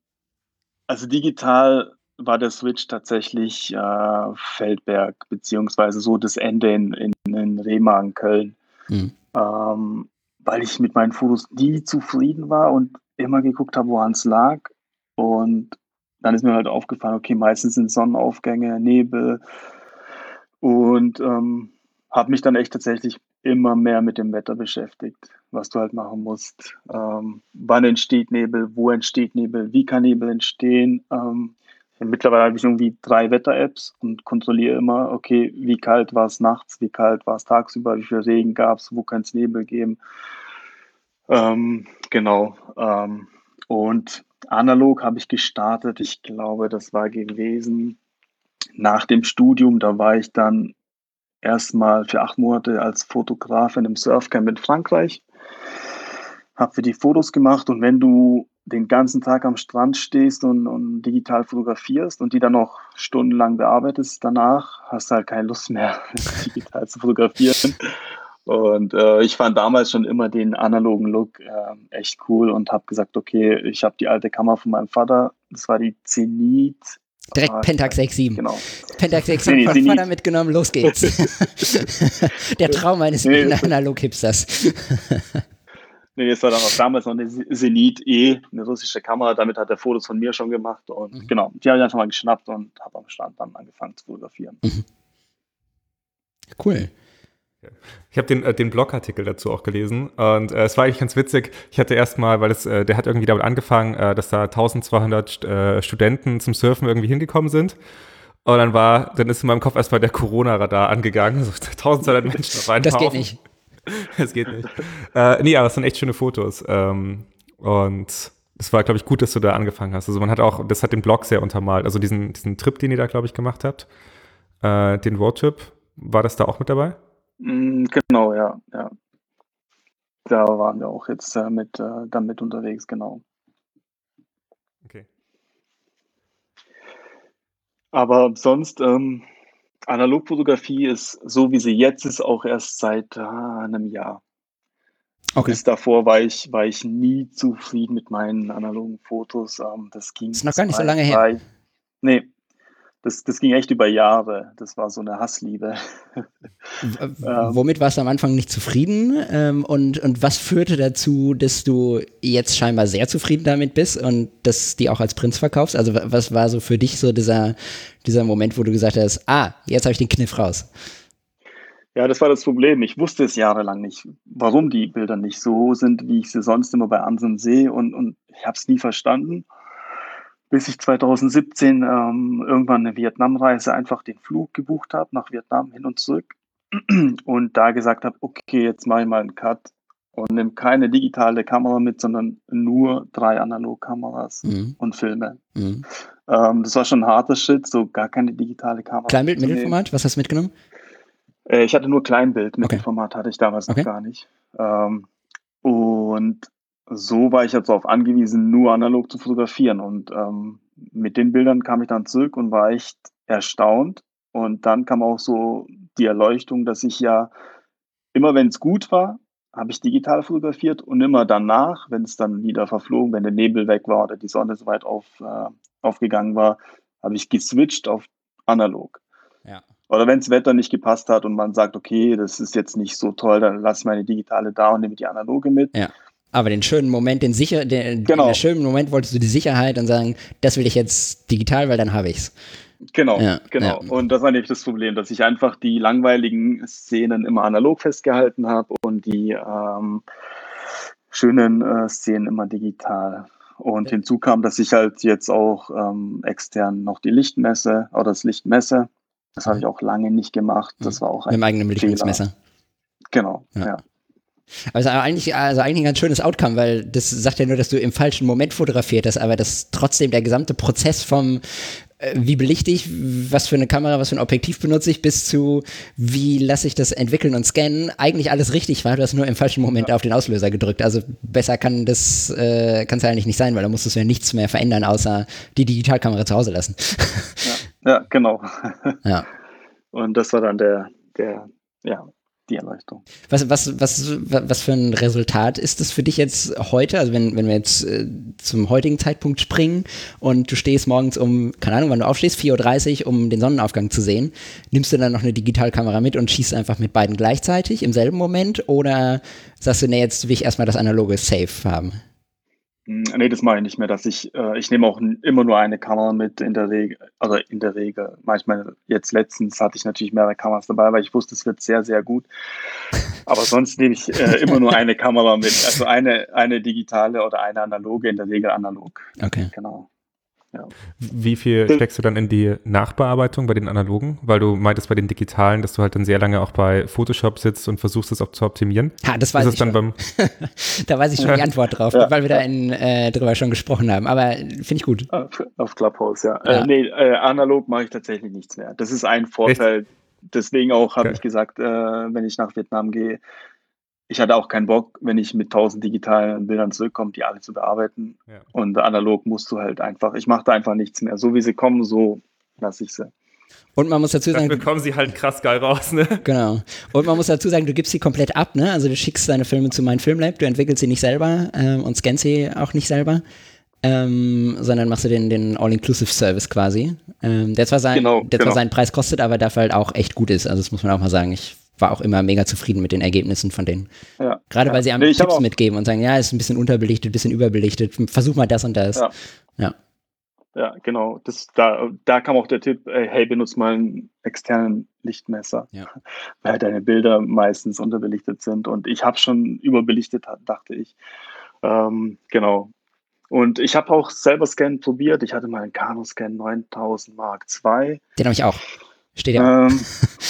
also digital war der Switch tatsächlich äh, Feldberg, beziehungsweise so das Ende in, in, in Remagen, Köln. Mhm. Ähm, weil ich mit meinen Fotos nie zufrieden war und immer geguckt habe, woran es lag. Und dann ist mir halt aufgefallen, okay, meistens sind Sonnenaufgänge, Nebel. Und ähm, habe mich dann echt tatsächlich immer mehr mit dem Wetter beschäftigt, was du halt machen musst. Ähm, wann entsteht Nebel, wo entsteht Nebel, wie kann Nebel entstehen. Ähm, mittlerweile habe ich irgendwie drei Wetter-Apps und kontrolliere immer, okay, wie kalt war es nachts, wie kalt war es tagsüber, wie viel Regen gab es, wo kann es Nebel geben. Ähm, genau. Ähm, und analog habe ich gestartet. Ich glaube, das war gewesen nach dem Studium. Da war ich dann erstmal für acht Monate als Fotograf in einem Surfcamp in Frankreich. Habe für die Fotos gemacht und wenn du den ganzen Tag am Strand stehst und, und, digital fotografierst und die dann noch stundenlang bearbeitest danach, hast du halt keine Lust mehr, digital zu fotografieren. Und äh, ich fand damals schon immer den analogen Look äh, echt cool und habe gesagt, okay, ich habe die alte Kamera von meinem Vater, das war die Zenit Direkt ah, Pentax 67. Genau. Pentax 67 nee, von Vater mitgenommen, los geht's. Der Traum eines nee, Analog-Hipsters. nee, das war dann auch damals noch eine Zenit E, eine russische Kamera. Damit hat er Fotos von mir schon gemacht. Und mhm. genau, die habe ich einfach mal geschnappt und habe am Stand dann angefangen zu fotografieren. Mhm. Cool. Ich habe den, äh, den Blogartikel dazu auch gelesen und äh, es war eigentlich ganz witzig. Ich hatte erstmal, weil es, äh, der hat irgendwie damit angefangen, äh, dass da 1200 äh, Studenten zum Surfen irgendwie hingekommen sind. Und dann war, dann ist in meinem Kopf erstmal der Corona-Radar angegangen. So 1200 Menschen auf einen Das geht nicht. Das geht nicht. äh, nee, aber es sind echt schöne Fotos. Ähm, und es war, glaube ich, gut, dass du da angefangen hast. Also man hat auch, das hat den Blog sehr untermalt. Also diesen, diesen Trip, den ihr da, glaube ich, gemacht habt, äh, den Roadtrip, war das da auch mit dabei? Mm, genau, ja, ja. Da waren wir auch jetzt äh, mit, äh, damit unterwegs, genau. Okay. Aber sonst, ähm, Analogfotografie ist so, wie sie jetzt ist, auch erst seit äh, einem Jahr. Okay. Bis davor war ich, war ich nie zufrieden mit meinen analogen Fotos. Ähm, das ging. Ist noch gar nicht so lange her. Nee, das, das ging echt über Jahre. Das war so eine Hassliebe. Ähm. Womit warst du am Anfang nicht zufrieden? Ähm, und, und was führte dazu, dass du jetzt scheinbar sehr zufrieden damit bist und dass die auch als Prinz verkaufst? Also was war so für dich so dieser, dieser Moment, wo du gesagt hast, ah, jetzt habe ich den Kniff raus? Ja, das war das Problem. Ich wusste es jahrelang nicht, warum die Bilder nicht so sind, wie ich sie sonst immer bei anderen sehe und, und ich habe es nie verstanden bis ich 2017 ähm, irgendwann eine Vietnamreise einfach den Flug gebucht habe nach Vietnam hin und zurück und da gesagt habe, okay, jetzt mache ich mal einen Cut und nehme keine digitale Kamera mit, sondern nur drei Analogkameras mhm. und Filme. Mhm. Ähm, das war schon ein harter Schritt, so gar keine digitale Kamera. Kleinbild, Mittelformat, was hast du mitgenommen? Äh, ich hatte nur Kleinbild, Mittelformat okay. hatte ich damals okay. noch gar nicht. Ähm, und so war ich jetzt darauf angewiesen, nur analog zu fotografieren. Und ähm, mit den Bildern kam ich dann zurück und war echt erstaunt. Und dann kam auch so die Erleuchtung, dass ich ja immer, wenn es gut war, habe ich digital fotografiert und immer danach, wenn es dann wieder verflogen, wenn der Nebel weg war oder die Sonne so weit auf, äh, aufgegangen war, habe ich geswitcht auf analog. Ja. Oder wenn das Wetter nicht gepasst hat und man sagt, okay, das ist jetzt nicht so toll, dann lasse ich meine digitale da und nehme die analoge mit. Ja. Aber den schönen Moment, den sicher, den, genau. den schönen Moment wolltest du die Sicherheit und sagen, das will ich jetzt digital, weil dann habe ich's. Genau, ja, genau. Ja. Und das war nämlich das Problem, dass ich einfach die langweiligen Szenen immer analog festgehalten habe und die ähm, schönen äh, Szenen immer digital. Und ja. hinzu kam, dass ich halt jetzt auch ähm, extern noch die Lichtmesse oder das Licht messe. Das habe ich auch lange nicht gemacht. Das war auch ein Mit dem eigenen Lichtmesser. Genau, ja. Also eigentlich, also eigentlich ein ganz schönes Outcome, weil das sagt ja nur, dass du im falschen Moment fotografiert hast, aber dass trotzdem der gesamte Prozess vom äh, wie belichte ich, was für eine Kamera, was für ein Objektiv benutze ich, bis zu wie lasse ich das entwickeln und scannen, eigentlich alles richtig war. Du hast nur im falschen Moment ja. auf den Auslöser gedrückt. Also besser kann das äh, kann es ja eigentlich nicht sein, weil da musstest du ja nichts mehr verändern, außer die Digitalkamera zu Hause lassen. Ja, ja genau. Ja. Und das war dann der, der, ja, die Erleuchtung. Was, was, was, was für ein Resultat ist das für dich jetzt heute? Also wenn, wenn wir jetzt äh, zum heutigen Zeitpunkt springen und du stehst morgens um, keine Ahnung, wann du aufstehst, 4.30 Uhr, um den Sonnenaufgang zu sehen, nimmst du dann noch eine Digitalkamera mit und schießt einfach mit beiden gleichzeitig im selben Moment oder sagst du, nee, jetzt will ich erstmal das analoge Safe haben? Nee, das mache ich nicht mehr, dass ich, äh, ich nehme auch immer nur eine Kamera mit in der Regel, also in der Regel. Manchmal, jetzt letztens hatte ich natürlich mehrere Kameras dabei, weil ich wusste, es wird sehr, sehr gut. Aber sonst nehme ich äh, immer nur eine Kamera mit. Also eine, eine digitale oder eine analoge, in der Regel analog. Okay. Genau. Ja. Wie viel steckst du dann in die Nachbearbeitung bei den analogen? Weil du meintest bei den digitalen, dass du halt dann sehr lange auch bei Photoshop sitzt und versuchst es auch zu optimieren. Ha, das weiß ich dann beim Da weiß ich schon die Antwort drauf, ja. weil wir da in, äh, drüber schon gesprochen haben. Aber finde ich gut. Auf, auf Clubhouse, ja. ja. Äh, nee, äh, analog mache ich tatsächlich nichts mehr. Das ist ein Vorteil. Echt? Deswegen auch habe okay. ich gesagt, äh, wenn ich nach Vietnam gehe, ich hatte auch keinen Bock, wenn ich mit tausend digitalen Bildern zurückkomme, die alle zu bearbeiten. Ja. Und analog musst du halt einfach, ich mache da einfach nichts mehr. So wie sie kommen, so lasse ich sie. Und man muss dazu sagen. Dann bekommen sie halt krass geil raus, ne? Genau. Und man muss dazu sagen, du gibst sie komplett ab, ne? Also du schickst deine Filme zu meinem Filmlab, du entwickelst sie nicht selber ähm, und scannst sie auch nicht selber. Ähm, sondern machst du den, den All-Inclusive-Service quasi. Ähm, der zwar, sein, genau, der genau. zwar seinen Preis kostet, aber dafür halt auch echt gut ist. Also das muss man auch mal sagen. Ich war auch immer mega zufrieden mit den Ergebnissen von denen. Ja. Gerade weil sie einem nee, Tipps mitgeben und sagen, ja, ist ein bisschen unterbelichtet, ein bisschen überbelichtet, versuch mal das und das. Ja. Ja, ja genau. Das, da, da kam auch der Tipp, hey, benutze mal einen externen Lichtmesser, ja. weil deine Bilder meistens unterbelichtet sind. Und ich habe schon überbelichtet, dachte ich. Ähm, genau. Und ich habe auch selber Scan probiert. Ich hatte mal einen Canon-Scan 9000 Mark II. Den habe ich auch. Steht ja. Ähm,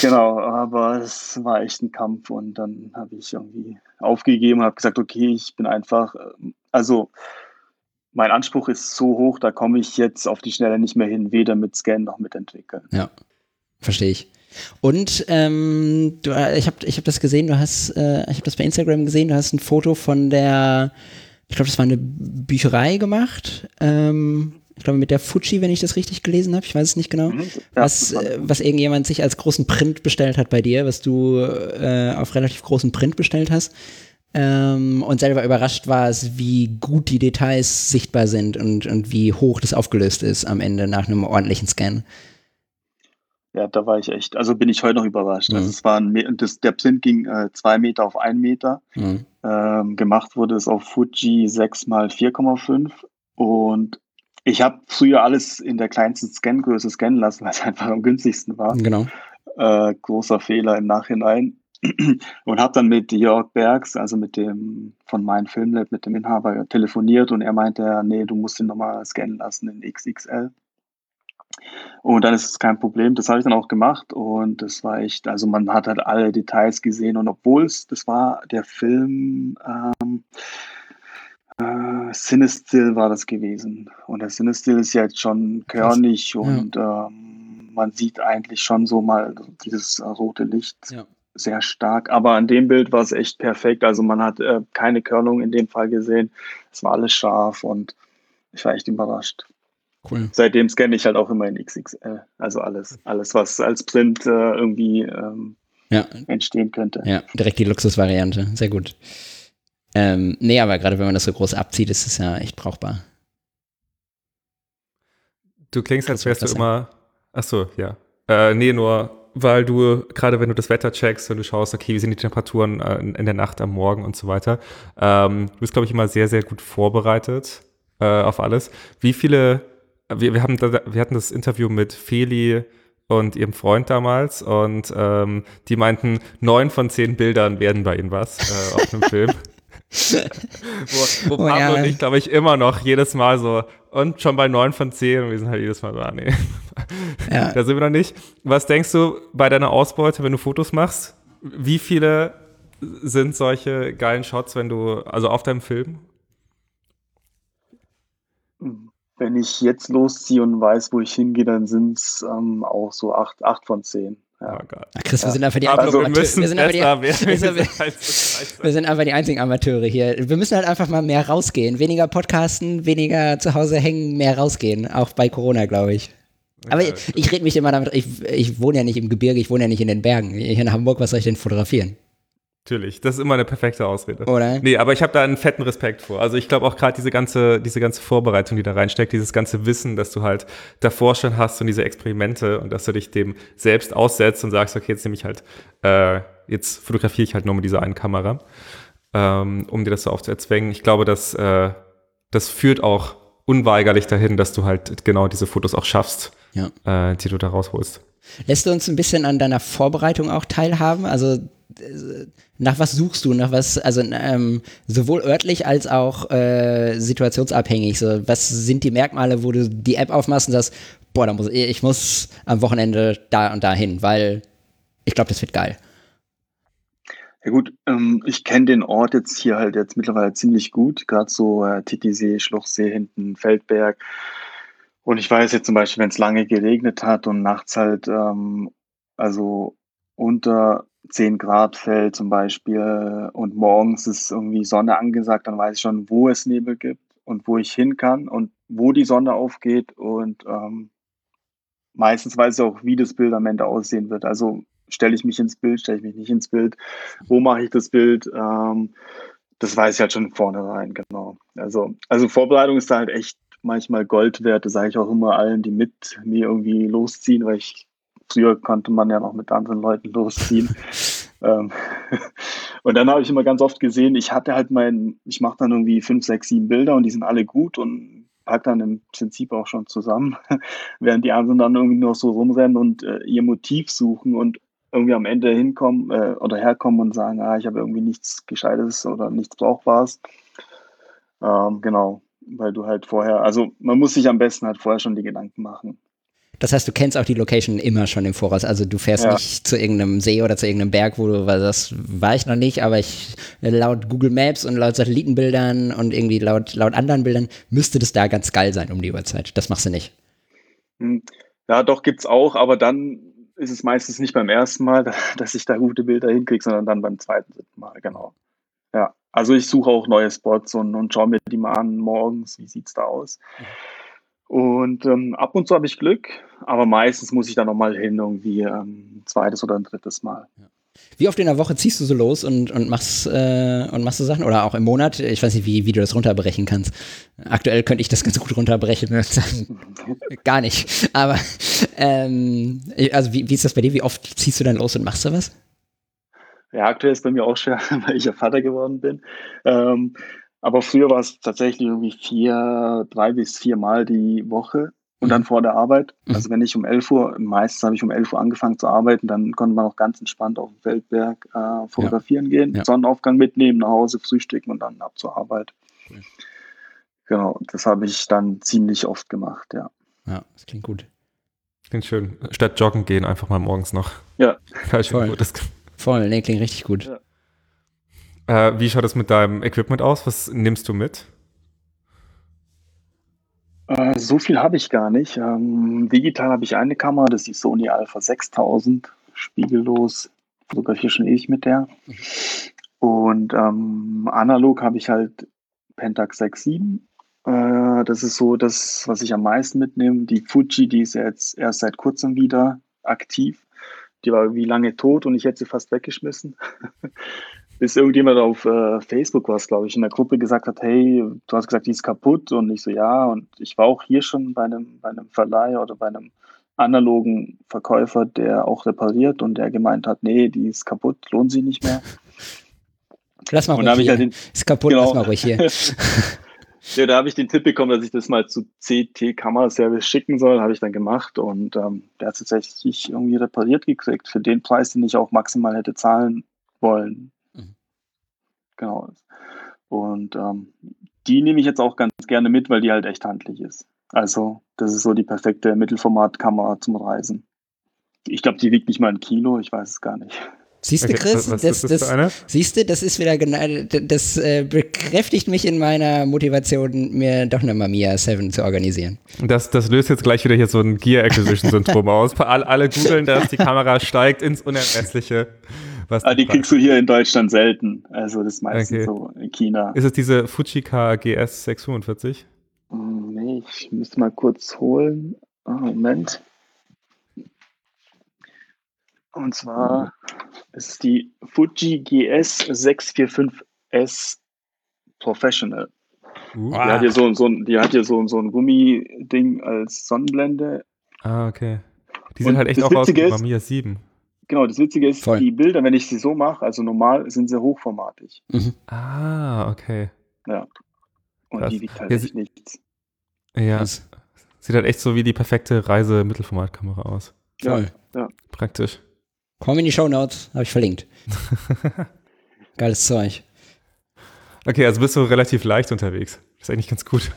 genau, aber es war echt ein Kampf und dann habe ich irgendwie aufgegeben und habe gesagt, okay, ich bin einfach, ähm, also mein Anspruch ist so hoch, da komme ich jetzt auf die Schnelle nicht mehr hin, weder mit Scan noch mit entwickeln. Ja, verstehe ich. Und ähm, du, äh, ich habe ich hab das gesehen, du hast, äh, ich habe das bei Instagram gesehen, du hast ein Foto von der, ich glaube, das war eine Bücherei gemacht. Ähm, ich glaube mit der Fuji, wenn ich das richtig gelesen habe, ich weiß es nicht genau, mhm, was, äh, was irgendjemand sich als großen Print bestellt hat bei dir, was du äh, auf relativ großen Print bestellt hast. Ähm, und selber überrascht war es, wie gut die Details sichtbar sind und, und wie hoch das aufgelöst ist am Ende nach einem ordentlichen Scan. Ja, da war ich echt, also bin ich heute noch überrascht. Mhm. Also es waren, das, der Print ging äh, zwei Meter auf einen Meter. Mhm. Ähm, gemacht wurde es auf Fuji 6 mal 4,5 und ich habe früher alles in der kleinsten Scangröße scannen lassen, weil es einfach am günstigsten war. Genau. Äh, großer Fehler im Nachhinein. und habe dann mit Jörg Bergs, also mit dem von meinem Filmlab, mit dem Inhaber telefoniert und er meinte, nee, du musst ihn nochmal scannen lassen in XXL. Und dann ist es kein Problem. Das habe ich dann auch gemacht und das war echt, also man hat halt alle Details gesehen und obwohl es, das war der Film, ähm, äh, Cinestill war das gewesen. Und der Cinestill ist ja jetzt schon körnig ja. und ähm, man sieht eigentlich schon so mal dieses rote Licht ja. sehr stark. Aber an dem Bild war es echt perfekt. Also man hat äh, keine Körnung in dem Fall gesehen. Es war alles scharf und ich war echt überrascht. Cool. Seitdem scanne ich halt auch immer in XXL. Also alles, alles was als Print äh, irgendwie ähm, ja. entstehen könnte. Ja, direkt die Luxusvariante. Sehr gut. Ähm, nee, aber gerade wenn man das so groß abzieht, ist es ja echt brauchbar. Du klingst, als wärst du immer. Achso, ja. Äh, nee, nur weil du, gerade wenn du das Wetter checkst und du schaust, okay, wie sind die Temperaturen äh, in, in, der Nacht, am Morgen und so weiter, ähm, du bist, glaube ich, immer sehr, sehr gut vorbereitet äh, auf alles. Wie viele, wir, wir, haben da, wir hatten das Interview mit Feli und ihrem Freund damals und ähm, die meinten, neun von zehn Bildern werden bei ihnen was äh, auf einem Film. wo, wo oh, Pablo ja. und ich, glaube ich, immer noch jedes Mal so, und schon bei 9 von 10 und wir sind halt jedes Mal so, ah, nee. Ja. da sind wir noch nicht. Was denkst du bei deiner Ausbeute, wenn du Fotos machst? Wie viele sind solche geilen Shots, wenn du, also auf deinem Film? Wenn ich jetzt losziehe und weiß, wo ich hingehe, dann sind es ähm, auch so 8, 8 von 10. Ja. Oh Gott. Ach Chris, wir sind einfach die also, wir, sind einfach die, wir sind einfach die einzigen Amateure hier. Wir müssen halt einfach mal mehr rausgehen. Weniger podcasten, weniger zu Hause hängen, mehr rausgehen. Auch bei Corona, glaube ich. Aber ich, ich rede mich immer damit, ich, ich wohne ja nicht im Gebirge, ich wohne ja nicht in den Bergen. Hier in Hamburg, was soll ich denn fotografieren? Natürlich, das ist immer eine perfekte Ausrede. Oder? Nee, aber ich habe da einen fetten Respekt vor. Also ich glaube auch gerade diese ganze, diese ganze Vorbereitung, die da reinsteckt, dieses ganze Wissen, dass du halt davor schon hast und diese Experimente und dass du dich dem selbst aussetzt und sagst, okay, jetzt nehme ich halt, äh, jetzt fotografiere ich halt nur mit dieser einen Kamera, ähm, um dir das so aufzuerzwängen. Ich glaube, dass äh, das führt auch unweigerlich dahin, dass du halt genau diese Fotos auch schaffst, Ja. äh, die du da rausholst. Lässt du uns ein bisschen an deiner Vorbereitung auch teilhaben? Also nach was suchst du? Nach was, also ähm, sowohl örtlich als auch äh, situationsabhängig. So, was sind die Merkmale, wo du die App aufmachst und sagst, boah, da muss, ich muss am Wochenende da und da hin, weil ich glaube, das wird geil. Ja gut, ähm, ich kenne den Ort jetzt hier halt jetzt mittlerweile ziemlich gut, gerade so äh, Titisee, Schluchsee hinten, Feldberg. Und ich weiß jetzt zum Beispiel, wenn es lange geregnet hat und nachts halt ähm, also unter 10 Grad fällt zum Beispiel und morgens ist irgendwie Sonne angesagt, dann weiß ich schon, wo es Nebel gibt und wo ich hin kann und wo die Sonne aufgeht und ähm, meistens weiß ich auch, wie das Bild am Ende aussehen wird. Also stelle ich mich ins Bild, stelle ich mich nicht ins Bild, wo mache ich das Bild, ähm, das weiß ich halt schon vornherein, genau. Also, also Vorbereitung ist da halt echt manchmal Gold wert, das sage ich auch immer allen, die mit mir irgendwie losziehen, weil ich früher konnte man ja noch mit anderen Leuten losziehen. ähm, und dann habe ich immer ganz oft gesehen, ich hatte halt mein, ich mache dann irgendwie fünf, sechs, sieben Bilder und die sind alle gut und pack dann im Prinzip auch schon zusammen, während die anderen dann irgendwie noch so rumrennen und äh, ihr Motiv suchen und irgendwie am Ende hinkommen äh, oder herkommen und sagen, ah, ich habe irgendwie nichts Gescheites oder nichts Brauchbares. Ähm, genau, weil du halt vorher, also man muss sich am besten halt vorher schon die Gedanken machen. Das heißt, du kennst auch die Location immer schon im Voraus. Also du fährst ja. nicht zu irgendeinem See oder zu irgendeinem Berg, wo du, weil das war ich noch nicht, aber ich laut Google Maps und laut Satellitenbildern und irgendwie laut, laut anderen Bildern müsste das da ganz geil sein um die Uhrzeit. Das machst du nicht. Hm. Ja, doch gibt's auch, aber dann ist es meistens nicht beim ersten Mal, dass ich da gute Bilder hinkriege, sondern dann beim zweiten, dritten Mal, genau. Ja, also ich suche auch neue Spots und, und schaue mir die mal an morgens, wie sieht's da aus. Mhm. Und ähm, ab und zu habe ich Glück, aber meistens muss ich dann nochmal hin, irgendwie ähm, ein zweites oder ein drittes Mal. Ja. Wie oft in der Woche ziehst du so los und, und machst äh, und machst du Sachen? Oder auch im Monat? Ich weiß nicht, wie, wie du das runterbrechen kannst. Aktuell könnte ich das ganz gut runterbrechen und sagen, gar nicht. Aber ähm, also wie, wie ist das bei dir? Wie oft ziehst du dann los und machst du was? Ja, aktuell ist bei mir auch schwer, weil ich ja Vater geworden bin. Ähm, aber früher war es tatsächlich irgendwie vier, drei bis vier Mal die Woche und mhm. dann vor der Arbeit. Mhm. Also wenn ich um 11 Uhr, meistens habe ich um 11 Uhr angefangen zu arbeiten, dann konnte man auch ganz entspannt auf dem Feldberg äh, fotografieren ja. gehen, ja. Sonnenaufgang mitnehmen, nach Hause frühstücken und dann ab zur Arbeit. Okay. Genau, das habe ich dann ziemlich oft gemacht, ja. Ja, das klingt gut. Klingt schön. Statt joggen gehen, einfach mal morgens noch. Ja. Voll. Voll, nee, klingt richtig gut. Ja. Äh, wie schaut es mit deinem Equipment aus? Was nimmst du mit? Äh, so viel habe ich gar nicht. Ähm, digital habe ich eine Kamera, das ist die Sony Alpha 6000, spiegellos, fotografiere schon ewig mit der. Und ähm, analog habe ich halt Pentax 6.7. Äh, das ist so das, was ich am meisten mitnehme. Die Fuji, die ist jetzt erst seit kurzem wieder aktiv. Die war wie lange tot und ich hätte sie fast weggeschmissen. bis irgendjemand auf äh, Facebook was, glaube ich, in der Gruppe gesagt hat, hey, du hast gesagt, die ist kaputt und ich so, ja, und ich war auch hier schon bei einem, bei einem Verleiher oder bei einem analogen Verkäufer, der auch repariert und der gemeint hat, nee, die ist kaputt, lohnt sie nicht mehr. Lass mal ruhig hier. Halt den, ist kaputt, genau. lass mal ruhig hier. ja, da habe ich den Tipp bekommen, dass ich das mal zu CT Kameraservice schicken soll, habe ich dann gemacht und ähm, der hat es tatsächlich irgendwie repariert gekriegt für den Preis, den ich auch maximal hätte zahlen wollen. Genau. Und ähm, die nehme ich jetzt auch ganz gerne mit, weil die halt echt handlich ist. Also, das ist so die perfekte Mittelformatkamera zum Reisen. Ich glaube, die wiegt nicht mal ein Kilo, ich weiß es gar nicht. Siehst du, Chris, okay, das, das, das siehst du, das ist wieder genau, das äh, bekräftigt mich in meiner Motivation, mir doch eine Mamiya 7 zu organisieren. Das, das löst jetzt gleich wieder hier so ein Gear Acquisition Syndrom aus. Alle, alle googeln das, die Kamera steigt ins Unermessliche. Was ah, die kriegst du hier in Deutschland selten. Also das ist meistens okay. so in China. Ist es diese Fujika GS 645? Hm, nee, ich müsste mal kurz holen. Oh, Moment. Und zwar Es ist die Fuji GS 645S Professional. Uh. Die hat hier so, so, ein- die hat hier so, so ein Gummiding als Sonnenblende. Ah, okay. Die Und sehen halt echt auch aus ist- Mamiya 7. Genau, das Witzige ist, Voll. die Bilder, wenn ich sie so mache, also normal, sind sie hochformatig. Ah, okay. Und Krass. die wiegt halt Ja, echt sie- nichts. Ja, Das- sieht halt echt so wie die perfekte Reise-Mittelformatkamera aus. Voll. Praktisch. Komm in die Show Notes, habe ich verlinkt. Geiles Zeug. Okay, also bist du relativ leicht unterwegs. Das ist eigentlich ganz gut.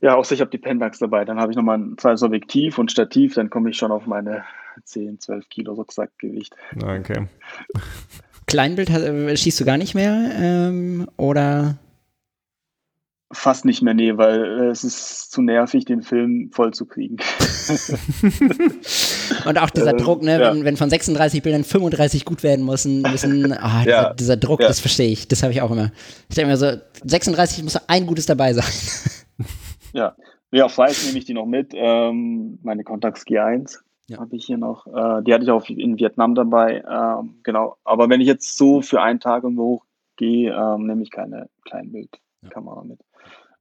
Ja, außer ich habe die Pentax dabei. Dann habe ich nochmal ein zweites Objektiv und Stativ, dann komme ich schon auf meine 10, 12 Kilo Rucksackgewicht. Okay. Kleinbild äh, schießt du gar nicht mehr? Ähm, oder? Fast nicht mehr, nee, weil äh, es ist zu nervig, den Film voll zu kriegen. Und auch dieser Ähm, Druck, ne, ja. wenn, wenn von 36 Bildern 35 gut werden müssen, müssen ah, dieser, Ja. dieser Druck, Ja. das verstehe ich. Das habe ich auch immer. Ich denke mir so, 36 muss ein gutes dabei sein. Ja, nee, auf Weiß nehme ich die noch mit. Ähm, meine Contax G1 Ja. habe ich hier noch. Äh, die hatte ich auch in Vietnam dabei. Ähm, genau. Aber wenn ich jetzt so für einen Tag irgendwo hochgehe, ähm, nehme ich keine Kleinbildkamera mit.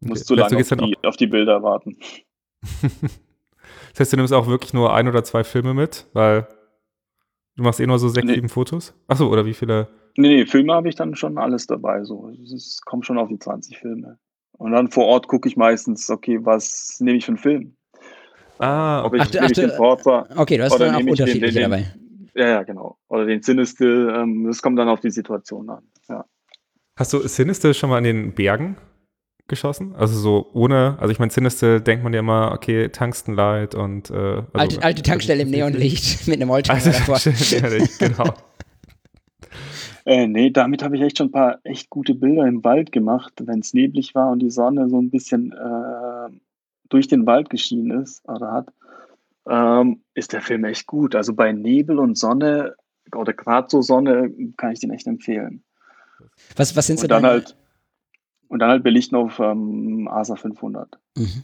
Muss Okay. zu heißt, du lange auf die, auf die Bilder warten. Das heißt, du nimmst auch wirklich nur ein oder zwei Filme mit, weil du machst eh nur so sechs, Nee. sieben Fotos. Achso, oder wie viele? Nee, nee, Filme habe ich dann schon alles dabei. So. Es kommt schon auf die 20 Filme. Und dann vor Ort gucke ich meistens, okay, was nehme ich für einen Film? Ah, Ob ich, Ach, ach, ich den Porter, Okay, du hast Oder dann auch nehme ich den- den- dabei. ja, ja, genau. Oder den Cinestill, ähm, das kommt dann auf die Situation an. Ja. Hast du Sinister schon mal in den Bergen geschossen? Also so ohne, also ich meine, Sinister denkt man ja immer, okay, Tungstenlight und äh, also, alte, alte Tankstelle im Neonlicht mit einem Oldtimer Alte davor. Genau. Äh, nee, damit habe ich echt schon ein paar echt gute Bilder im Wald gemacht, wenn es neblig war und die Sonne so ein bisschen äh, durch den Wald geschienen ist oder hat, ähm, ist der Film echt gut. Also bei Nebel und Sonne oder gerade so Sonne kann ich den echt empfehlen. Was, was sind so Und dann halt und dann halt belichten auf ähm, ASA 500. Mhm.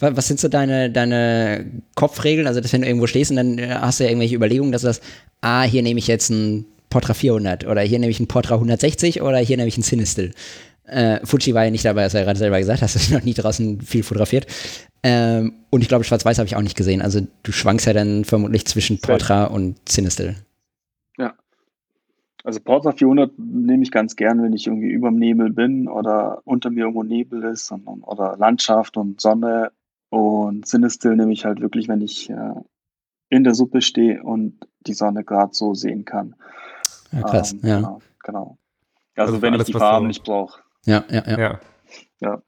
Wa- Was sind so deine, deine Kopfregeln? Also, dass wenn du irgendwo stehst und dann äh, hast du ja irgendwelche Überlegungen, dass du sagst, ah, hier nehme ich jetzt ein Portra 400 oder hier nehme ich ein Portra 160 oder hier nehme ich ein Cinestil. Äh, Fuji war ja nicht dabei, hast du ja gerade selber gesagt, hast du noch nie draußen viel fotografiert. Ähm, und ich glaube, Schwarz-Weiß habe ich auch nicht gesehen. Also, du schwankst ja dann vermutlich zwischen Portra und Cinestil. Also Portra 400 nehme ich ganz gern, wenn ich irgendwie überm Nebel bin oder unter mir irgendwo Nebel ist und, und, oder Landschaft und Sonne. Und Cinestill nehme ich halt wirklich, wenn ich äh, in der Suppe stehe und die Sonne gerade so sehen kann. Ja, krass. Ähm, ja. Genau. genau. Also, Also wenn ich die Farben nicht brauche. Ja, ja, ja. Ja. Ja.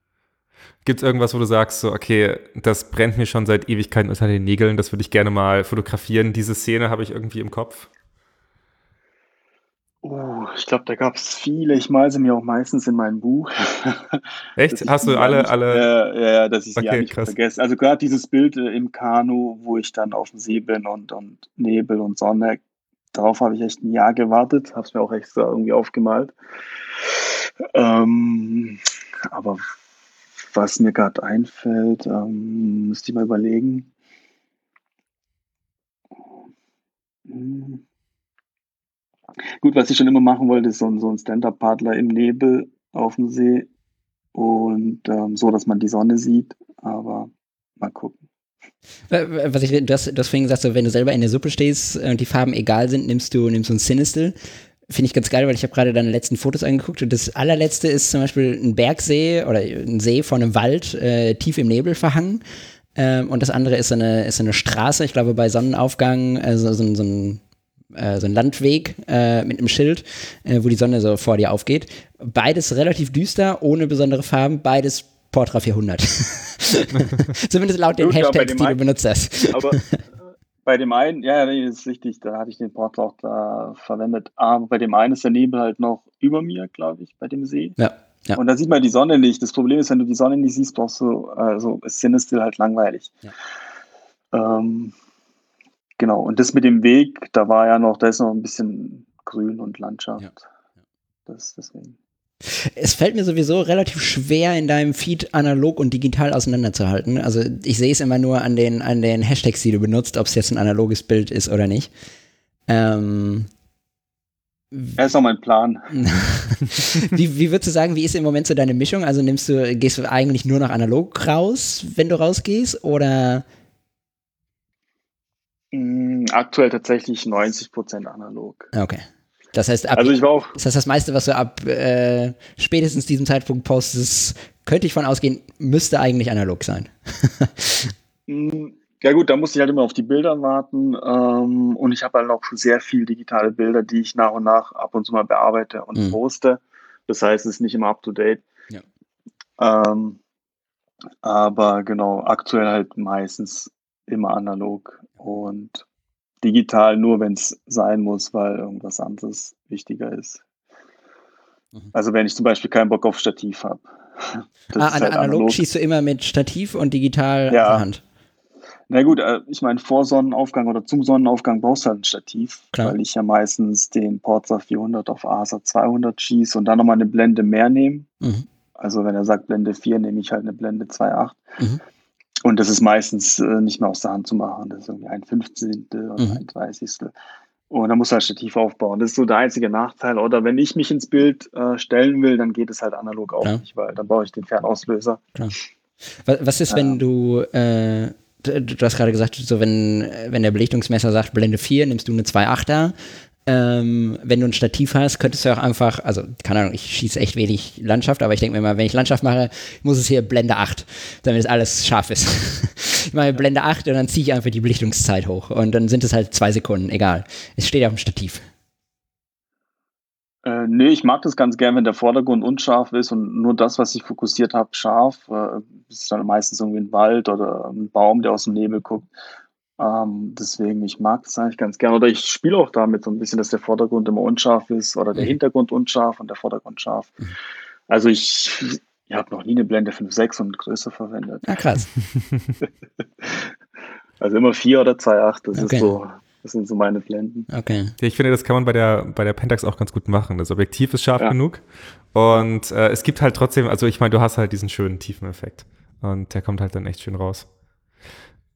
Gibt es irgendwas, wo du sagst, so, okay, das brennt mir schon seit Ewigkeiten unter den Nägeln, das würde ich gerne mal fotografieren. Diese Szene habe ich irgendwie im Kopf. Oh, ich glaube, da gab es viele. Ich male sie mir auch meistens in meinem Buch. Echt? Hast du alle, ja nicht, alle? Ja, ja, dass ich sie Okay, ja nicht krass. vergesse. Also gerade dieses Bild äh, im Kanu, wo ich dann auf dem See bin und, und Nebel und Sonne, darauf habe ich echt ein Jahr gewartet, habe es mir auch extra irgendwie aufgemalt. Ähm, aber was mir gerade einfällt, ähm, müsste ich mal überlegen. Gut, was ich schon immer machen wollte, ist so ein, so ein Stand-Up-Paddler im Nebel auf dem See und ähm, so, dass man die Sonne sieht. Aber mal gucken. Was ich, du hast, du hast vorhin gesagt, so, wenn du selber in der Suppe stehst und die Farben egal sind, nimmst du, nimmst du ein Cinestil. Finde ich ganz geil, weil ich habe gerade deine letzten Fotos angeguckt und das allerletzte ist zum Beispiel ein Bergsee oder ein See vor einem Wald, äh, tief im Nebel verhangen. Ähm, und das andere ist eine, ist eine Straße, ich glaube bei Sonnenaufgang, äh, so, so, ein- so ein äh, so ein Landweg äh, mit einem Schild, äh, wo die Sonne so vor dir aufgeht. Beides relativ düster, ohne besondere Farben, beides Portra 400. Zumindest laut den Gut, Hashtags, die du benutzt hast. Aber bei dem einen, ja, nee, das ist richtig, da hatte ich den Port auch da verwendet. Aber bei dem einen ist der Nebel halt noch über mir, glaube ich, bei dem See. Ja, ja. Und da sieht man die Sonne nicht. Das Problem ist, wenn du die Sonne nicht siehst, brauchst du, also ist Cinestill halt langweilig. Ähm, genau, und das mit dem Weg, da war ja noch, da ist noch ein bisschen Grün und Landschaft. Ja. Das deswegen. Es fällt mir sowieso relativ schwer, in deinem Feed analog und digital auseinanderzuhalten. Also ich sehe es immer nur an den, an den Hashtags, die du benutzt, ob es jetzt ein analoges Bild ist oder nicht. Ähm, Das ist auch mein Plan. wie, wie würdest du sagen, wie ist im Moment so deine Mischung? Also nimmst du, gehst du eigentlich nur noch analog raus, wenn du rausgehst, oder? Mm, aktuell tatsächlich 90% analog. Okay. Das heißt, ab, also ich war auch, das heißt, das meiste, was du ab äh, spätestens diesem Zeitpunkt postest, könnte ich von ausgehen, müsste eigentlich analog sein. Ja gut, da musste ich halt immer auf die Bilder warten ähm, und ich habe halt auch sehr viel digitale Bilder, die ich nach und nach ab und zu mal bearbeite und mhm. poste. Das heißt, es ist nicht immer up to date. Ja. Ähm, aber genau, aktuell halt meistens immer analog und digital nur, wenn es sein muss, weil irgendwas anderes wichtiger ist. Mhm. Also wenn ich zum Beispiel keinen Bock auf Stativ habe. Ah, an, halt analog, analog, schießt du immer mit Stativ und digital ja. Hand. Na gut, äh, ich meine, vor Sonnenaufgang oder zum Sonnenaufgang brauchst du halt ein Stativ, Klar. weil ich ja meistens den Porza 400 auf ASA 200 schieße und dann nochmal eine Blende mehr nehme. Mhm. Also wenn er sagt Blende 4, nehme ich halt eine Blende 2.8. Mhm. Und das ist meistens äh, nicht mehr aus der Hand zu machen. Das ist irgendwie ein Fünfzehntel oder mhm. ein Dreißigstel. Und da muss du halt Stativ aufbauen. Das ist so der einzige Nachteil. Oder wenn ich mich ins Bild äh, stellen will, dann geht es halt analog auch ja. nicht, weil dann brauche ich den Fernauslöser. Klar. Was ist, wenn du äh, du hast gerade gesagt, so wenn, wenn der Belichtungsmesser sagt Blende 4, nimmst du eine 2.8er. Ähm, wenn du ein Stativ hast, könntest du auch einfach, also keine Ahnung, ich schieße echt wenig Landschaft, aber ich denke mir mal, wenn ich Landschaft mache, muss es hier Blende 8, damit es alles scharf ist. ich mache Blende 8 und dann ziehe ich einfach die Belichtungszeit hoch und dann sind es halt zwei Sekunden, egal. Es steht auf dem Stativ. Äh, nee, ich mag das ganz gern, wenn der Vordergrund unscharf ist und nur das, was ich fokussiert habe, scharf. Äh, ist dann meistens irgendwie ein Wald oder ein Baum, der aus dem Nebel guckt. Ähm, deswegen, ich mag das eigentlich ganz gern. Oder ich spiele auch damit so ein bisschen, dass der Vordergrund immer unscharf ist oder der mhm. Hintergrund unscharf und der Vordergrund scharf. Mhm. Also ich, ich habe noch nie eine Blende 5.6 und größer verwendet. Ja, krass. also immer 4 oder 2.8, das okay. ist so das sind so meine Blenden. Okay. Ich finde, das kann man bei der, bei der Pentax auch ganz gut machen. Das Objektiv ist scharf ja. genug. Und äh, es gibt halt trotzdem, also ich meine, du hast halt diesen schönen tiefen Effekt. Und der kommt halt dann echt schön raus.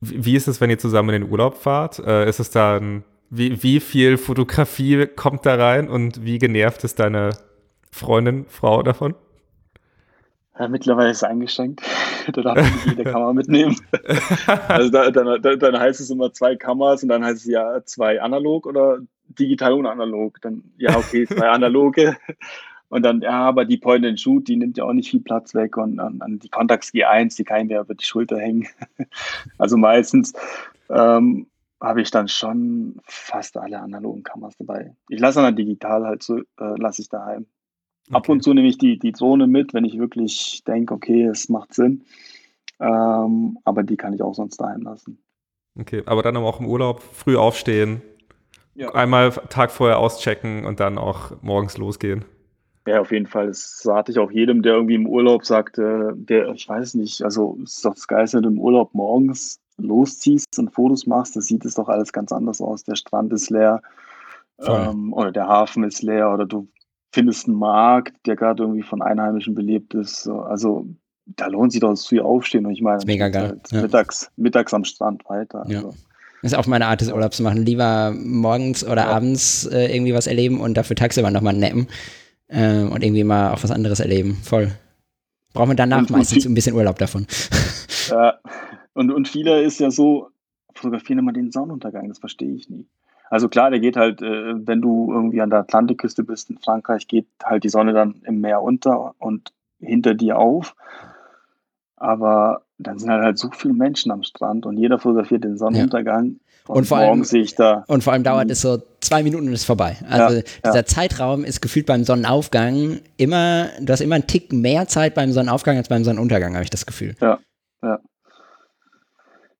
Wie, ist es, wenn ihr zusammen in den Urlaub fahrt? Äh, ist es dann, wie, wie viel Fotografie kommt da rein und wie genervt ist deine Freundin, Frau davon? Ja, mittlerweile ist es eingeschränkt. da darf man nicht jede Kamera mitnehmen. also da, dann, dann heißt es immer zwei Kameras und dann heißt es ja zwei analog oder digital und analog. Dann, ja, okay, zwei analoge. Und dann, ja, aber die Point-and-Shoot, die nimmt ja auch nicht viel Platz weg. Und, und die Contax G1, die kann ich mir über die Schulter hängen. also meistens ähm, habe ich dann schon fast alle analogen Kameras dabei. Ich lasse dann digital halt so, äh, lasse ich daheim. Okay. Ab und zu nehme ich die, die Drohne mit, wenn ich wirklich denke, okay, es macht Sinn. Ähm, aber die kann ich auch sonst daheim lassen. Okay, aber dann auch im Urlaub früh aufstehen, ja. einmal Tag vorher auschecken und dann auch morgens losgehen. Ja, auf jeden Fall. Das rate ich auch jedem, der irgendwie im Urlaub sagt, äh, der, ich weiß nicht, also ist doch das Geilste, wenn du im Urlaub morgens losziehst und Fotos machst, da sieht es doch alles ganz anders aus. Der Strand ist leer ähm, oder der Hafen ist leer oder du findest einen Markt, der gerade irgendwie von Einheimischen belebt ist. Also da lohnt sich doch das früh aufstehen und ich meine, mega geil. Halt ja. mittags, mittags am Strand weiter. Ja. Also. Das ist auch meine Art des Urlaubs zu machen. Lieber morgens oder ja. abends äh, irgendwie was erleben und dafür tagsüber nochmal nappen äh, und irgendwie mal auch was anderes erleben. Voll. Brauchen wir danach und, meistens und ein bisschen Urlaub davon. Ja, und, und viele ist ja so, fotografieren immer den Sonnenuntergang, das verstehe ich nie. Also klar, der geht halt, äh, wenn du irgendwie an der Atlantikküste bist in Frankreich, geht halt die Sonne dann im Meer unter und hinter dir auf. Aber dann sind halt, halt so viele Menschen am Strand und jeder fotografiert den Sonnenuntergang. Und, und, vor allem, sehe ich da. Und vor allem dauert es so zwei Minuten und ist vorbei. Also ja, dieser ja. Zeitraum ist gefühlt beim Sonnenaufgang immer, du hast immer einen Tick mehr Zeit beim Sonnenaufgang als beim Sonnenuntergang, habe ich das Gefühl. Ja, ja.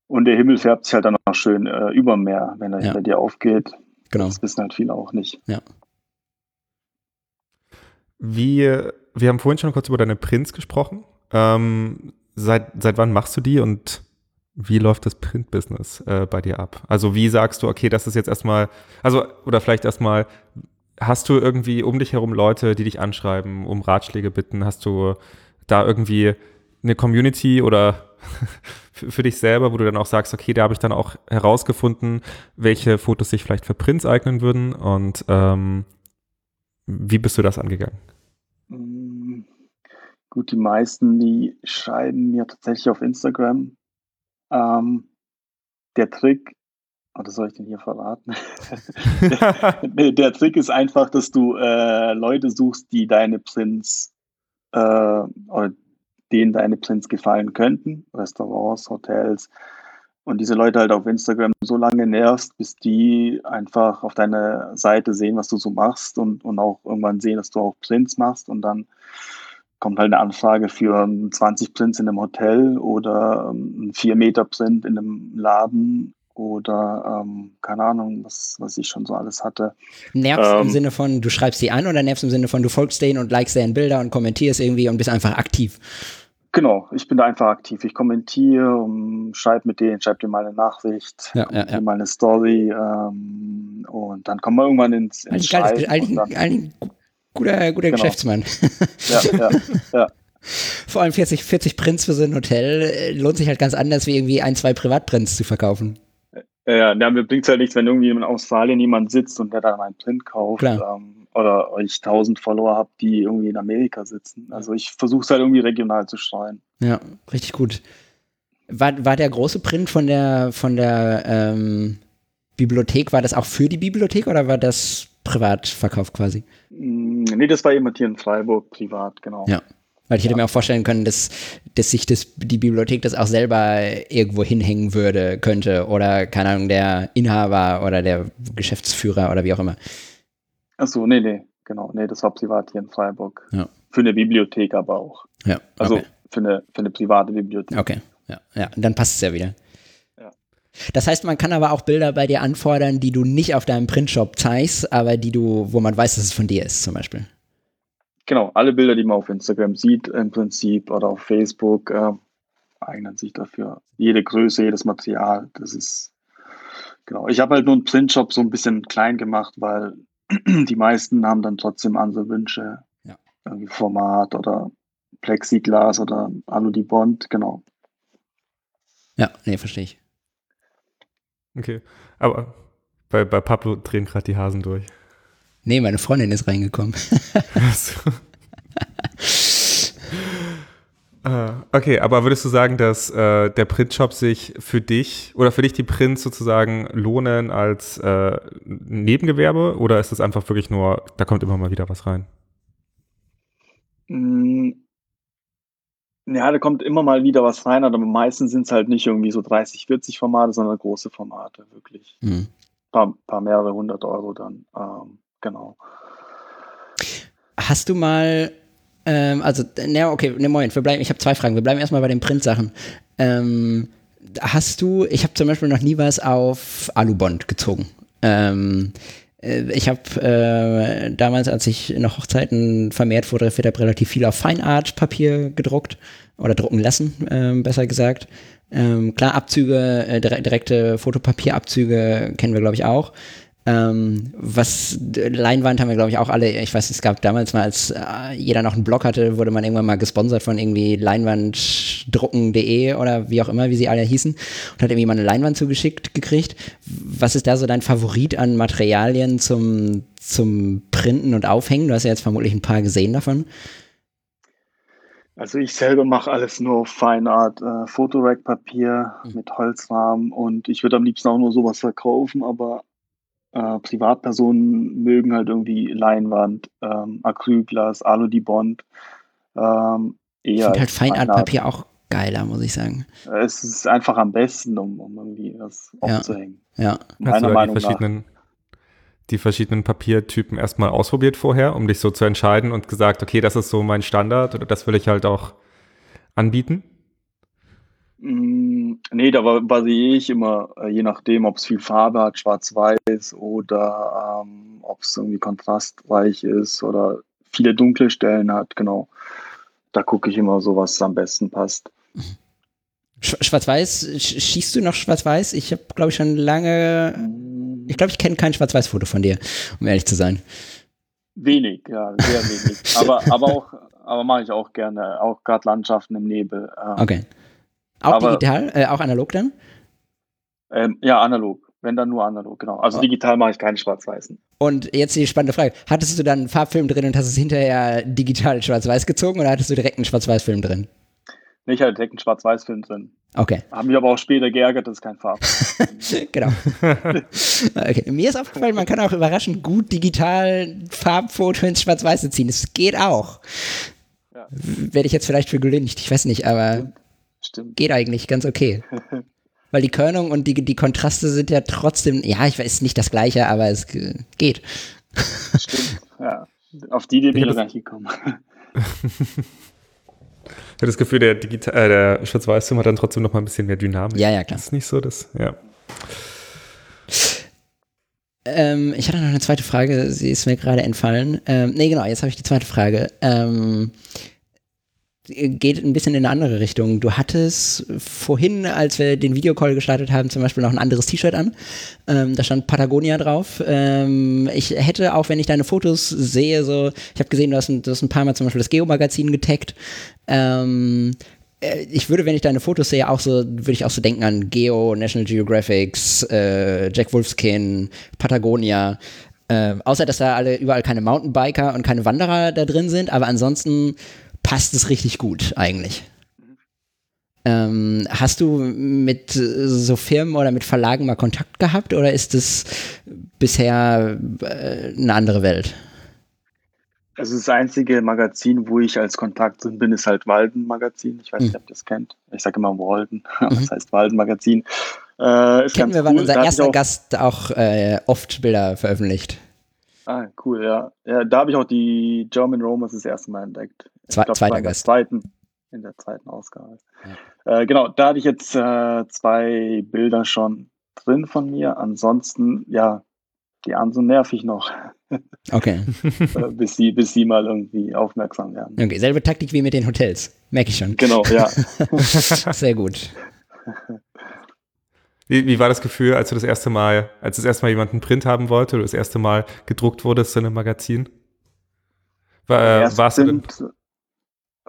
Und der Himmel färbt sich halt dann auch schön äh, über Meer, wenn er ja. hinter dir aufgeht. Genau. Das wissen halt viele auch nicht. Ja. Wie, wir haben vorhin schon kurz über deine Prints gesprochen. Ähm, seit, seit wann machst du die und wie läuft das Print-Business äh, bei dir ab? Also wie sagst du, okay, das ist jetzt erstmal, also oder vielleicht erstmal, hast du irgendwie um dich herum Leute, die dich anschreiben, um Ratschläge bitten? Hast du da irgendwie eine Community oder für, dich selber, wo du dann auch sagst, okay, da habe ich dann auch herausgefunden, welche Fotos sich vielleicht für Prints eignen würden und ähm, Wie bist du das angegangen? Mm, Gut, die meisten, die schreiben mir tatsächlich auf Instagram. Ähm, der Trick, oder soll ich den hier verraten? der, der Trick ist einfach, dass du äh, Leute suchst, die deine Prints äh, oder denen deine Prints gefallen könnten, Restaurants, Hotels, und diese Leute halt auf Instagram so lange nervst, bis die einfach auf deiner Seite sehen, was du so machst und, und auch irgendwann sehen, dass du auch Prints machst und dann kommt halt eine Anfrage für 20 Prints in einem Hotel oder ein 4 Meter Print in einem Laden oder ähm, keine Ahnung, was, was ich schon so alles hatte. Nervst ähm, im Sinne von, du schreibst sie an oder nervst im Sinne von, du folgst denen und likest deren Bilder und kommentierst irgendwie und bist einfach aktiv? Genau, ich bin da einfach aktiv. Ich kommentiere, um, schreibe mit denen, schreibe dir mal eine Nachricht, ja, ja, ja. mal eine Story ähm, und dann kommen wir irgendwann ins, ins Schreiben. Eigentlich, eigentlich guter, guter genau. Geschäftsmann. Ja, ja, ja. Vor allem 40, 40 Prints für so ein Hotel äh, lohnt sich halt ganz anders, wie irgendwie ein, zwei Privatprints zu verkaufen. Ja, ja, mir bringt es halt nichts, wenn irgendwie in Australien jemand sitzt und der dann einen Print kauft. Ähm, oder ich tausend Follower habe, die irgendwie in Amerika sitzen. Also ich versuche es halt irgendwie regional zu streuen. Ja, richtig gut. War, war der große Print von der, von der ähm, Bibliothek, war das auch für die Bibliothek oder war das privat verkauft quasi? Mm, nee, das war jemand hier in Freiburg, privat, genau. Ja. Weil ich hätte ja. mir auch vorstellen können, dass, dass sich das, die Bibliothek das auch selber irgendwo hinhängen würde, könnte. Oder, keine Ahnung, der Inhaber oder der Geschäftsführer oder wie auch immer. Achso, nee, nee, genau. Nee, das war privat hier in Freiburg. Ja. Für eine Bibliothek aber auch. Ja. Okay. Also für eine, für eine private Bibliothek. Okay, ja, ja. Dann passt es ja wieder. Das heißt, man kann aber auch Bilder bei dir anfordern, die du nicht auf deinem Printshop zeigst, aber die du, wo man weiß, dass es von dir ist, zum Beispiel. Genau, alle Bilder, die man auf Instagram sieht, im Prinzip, oder auf Facebook, äh, eignen sich dafür. Jede Größe, jedes Material, das ist, genau. Ich habe halt nur einen Printshop so ein bisschen klein gemacht, weil die meisten haben dann trotzdem andere Wünsche. Ja. Irgendwie Format oder Plexiglas oder Alu-Bond, genau. Ja, nee, verstehe ich. Okay, aber bei, bei Pablo drehen gerade die Hasen durch. Nee, meine Freundin ist reingekommen. Ah, okay, aber würdest du sagen, dass äh, der Printshop sich für dich oder für dich die Prints sozusagen lohnen als äh, Nebengewerbe oder ist es einfach wirklich nur, da kommt immer mal wieder was rein? Ja, da kommt immer mal wieder was rein, aber meistens sind es halt nicht irgendwie so 30, 40 Formate, sondern große Formate, wirklich. Mhm. Paar, paar mehrere hundert Euro dann, ähm, genau. Hast du mal ähm, also, ne, okay, ne, Moment, wir bleiben, ich habe zwei Fragen. Wir bleiben erstmal bei den Print-Sachen. Ähm, hast du, ich habe zum Beispiel noch nie was auf Alubond gezogen. Ähm, äh, ich habe äh, damals, als ich noch Hochzeiten vermehrt fotografiert habe, relativ viel auf Feinart-Papier gedruckt oder drucken lassen, äh, besser gesagt. Ähm, klar, Abzüge, äh, direkte Fotopapierabzüge kennen wir, glaube ich, auch. Ähm, was Leinwand haben wir, glaube ich, auch alle. Ich weiß, es gab damals mal, als äh, jeder noch einen Blog hatte, wurde man irgendwann mal gesponsert von irgendwie leinwanddrucken.de oder wie auch immer, wie sie alle hießen und hat irgendwie mal eine Leinwand zugeschickt gekriegt. Was ist da so dein Favorit an Materialien zum, zum Printen und Aufhängen? Du hast ja jetzt vermutlich ein paar gesehen davon. Also ich selber mache alles nur auf Feinart, äh, Fotorack-Papier mhm. mit Holzrahmen und ich würde am liebsten auch nur sowas verkaufen, aber äh, Privatpersonen mögen halt irgendwie Leinwand, ähm, Acrylglas, Alu-Bond. Ähm, ich finde halt Feinartpapier auch geiler, muss ich sagen. Es ist einfach am besten, um, um irgendwie was ja. aufzuhängen. Ja. Meiner Meinung die verschiedenen, nach. Die verschiedenen Papiertypen erstmal ausprobiert vorher, um dich so zu entscheiden und gesagt, okay, das ist so mein Standard oder das will ich halt auch anbieten? Mm, nee, da variiere ich immer, äh, je nachdem, ob es viel Farbe hat, schwarz-weiß oder ähm, ob es irgendwie kontrastreich ist oder viele dunkle Stellen hat, genau. Da gucke ich immer so, was am besten passt. Schwarz-Weiß, schießt du noch Schwarz-Weiß? Ich habe, glaube ich, schon lange. Mm. Ich glaube, ich kenne kein Schwarz-Weiß-Foto von dir, um ehrlich zu sein. Wenig, ja, sehr wenig. aber, aber auch, aber mache ich auch gerne, auch gerade Landschaften im Nebel. Ähm, okay. Auch aber, digital, äh, auch analog dann? Ähm, ja, analog. Wenn dann nur analog, genau. Also oh. digital mache ich keine schwarz-weißen. Und jetzt die spannende Frage. Hattest du dann einen Farbfilm drin und hast es hinterher digital schwarz-weiß gezogen oder hattest du direkt einen Schwarz-Weiß-Film drin? Nee, ich hatte direkt einen Schwarz-Weiß-Film drin. Okay. Haben mich aber auch später geärgert, dass es kein Farb Genau. okay. Mir ist aufgefallen, man kann auch überraschend gut digital Farbfoto ins Schwarz-Weiße ziehen. Das geht auch. Ja. Werde ich jetzt vielleicht für gelüncht, ich weiß nicht, aber Stimmt. geht eigentlich ganz okay. Weil die Körnung und die, die Kontraste sind ja trotzdem, ja, ich weiß nicht das gleiche, aber es geht. Stimmt, ja. Auf die Idee bin ich noch gar nicht gekommen. Ich habe das Gefühl, der, äh, der Schwarz-Weiß-Film hat dann trotzdem noch mal ein bisschen mehr Dynamik. Ja, ja, klar. Das ist nicht so, das, ja. Ähm, ich hatte noch eine zweite Frage, sie ist mir gerade entfallen. Ähm, nee, genau, jetzt habe ich die zweite Frage. Ähm, geht ein bisschen in eine andere Richtung. Du hattest vorhin, als wir den Videocall gestartet haben, zum Beispiel noch ein anderes T-Shirt an. Ähm, da stand Patagonia drauf. Ähm, ich hätte auch, wenn ich deine Fotos sehe, so, ich habe gesehen, du hast, ein, du hast ein paar Mal zum Beispiel das Geo-Magazin getaggt. Ähm, äh, ich würde, wenn ich deine Fotos sehe, auch so, würde ich auch so denken an Geo, National Geographics, äh, Jack Wolfskin, Patagonia. Äh, außer, dass da alle überall keine Mountainbiker und keine Wanderer da drin sind, aber ansonsten passt es richtig gut eigentlich. Ähm, hast du mit so Firmen oder mit Verlagen mal Kontakt gehabt oder ist es bisher äh, eine andere Welt? Also das einzige Magazin, wo ich als Kontakt drin bin, ist halt Walden Magazin. Ich weiß nicht, hm. ob ihr das kennt. Ich sage immer Walden, mhm. das heißt Walden Magazin. Äh, Kennen wir, cool. weil unser erster auch Gast auch äh, oft Bilder veröffentlicht. Ah, cool, ja. ja da habe ich auch die German Romans das erste Mal entdeckt. Zwei, glaub, zweiter Gast. Zweiten, in der zweiten Ausgabe. Ja. Äh, genau, da hatte ich jetzt äh, zwei Bilder schon drin von mir. Ansonsten, ja, die anderen so nervig noch. Okay. Äh, bis, sie, bis sie mal irgendwie aufmerksam werden. Okay, selbe Taktik wie mit den Hotels. Merke ich schon. Genau, ja. Sehr gut. Wie, wie war das Gefühl, als du das erste Mal, als das erste Mal jemand einen Print haben wollte oder das erste Mal gedruckt wurdest in einem Magazin? War, äh, warst Print, du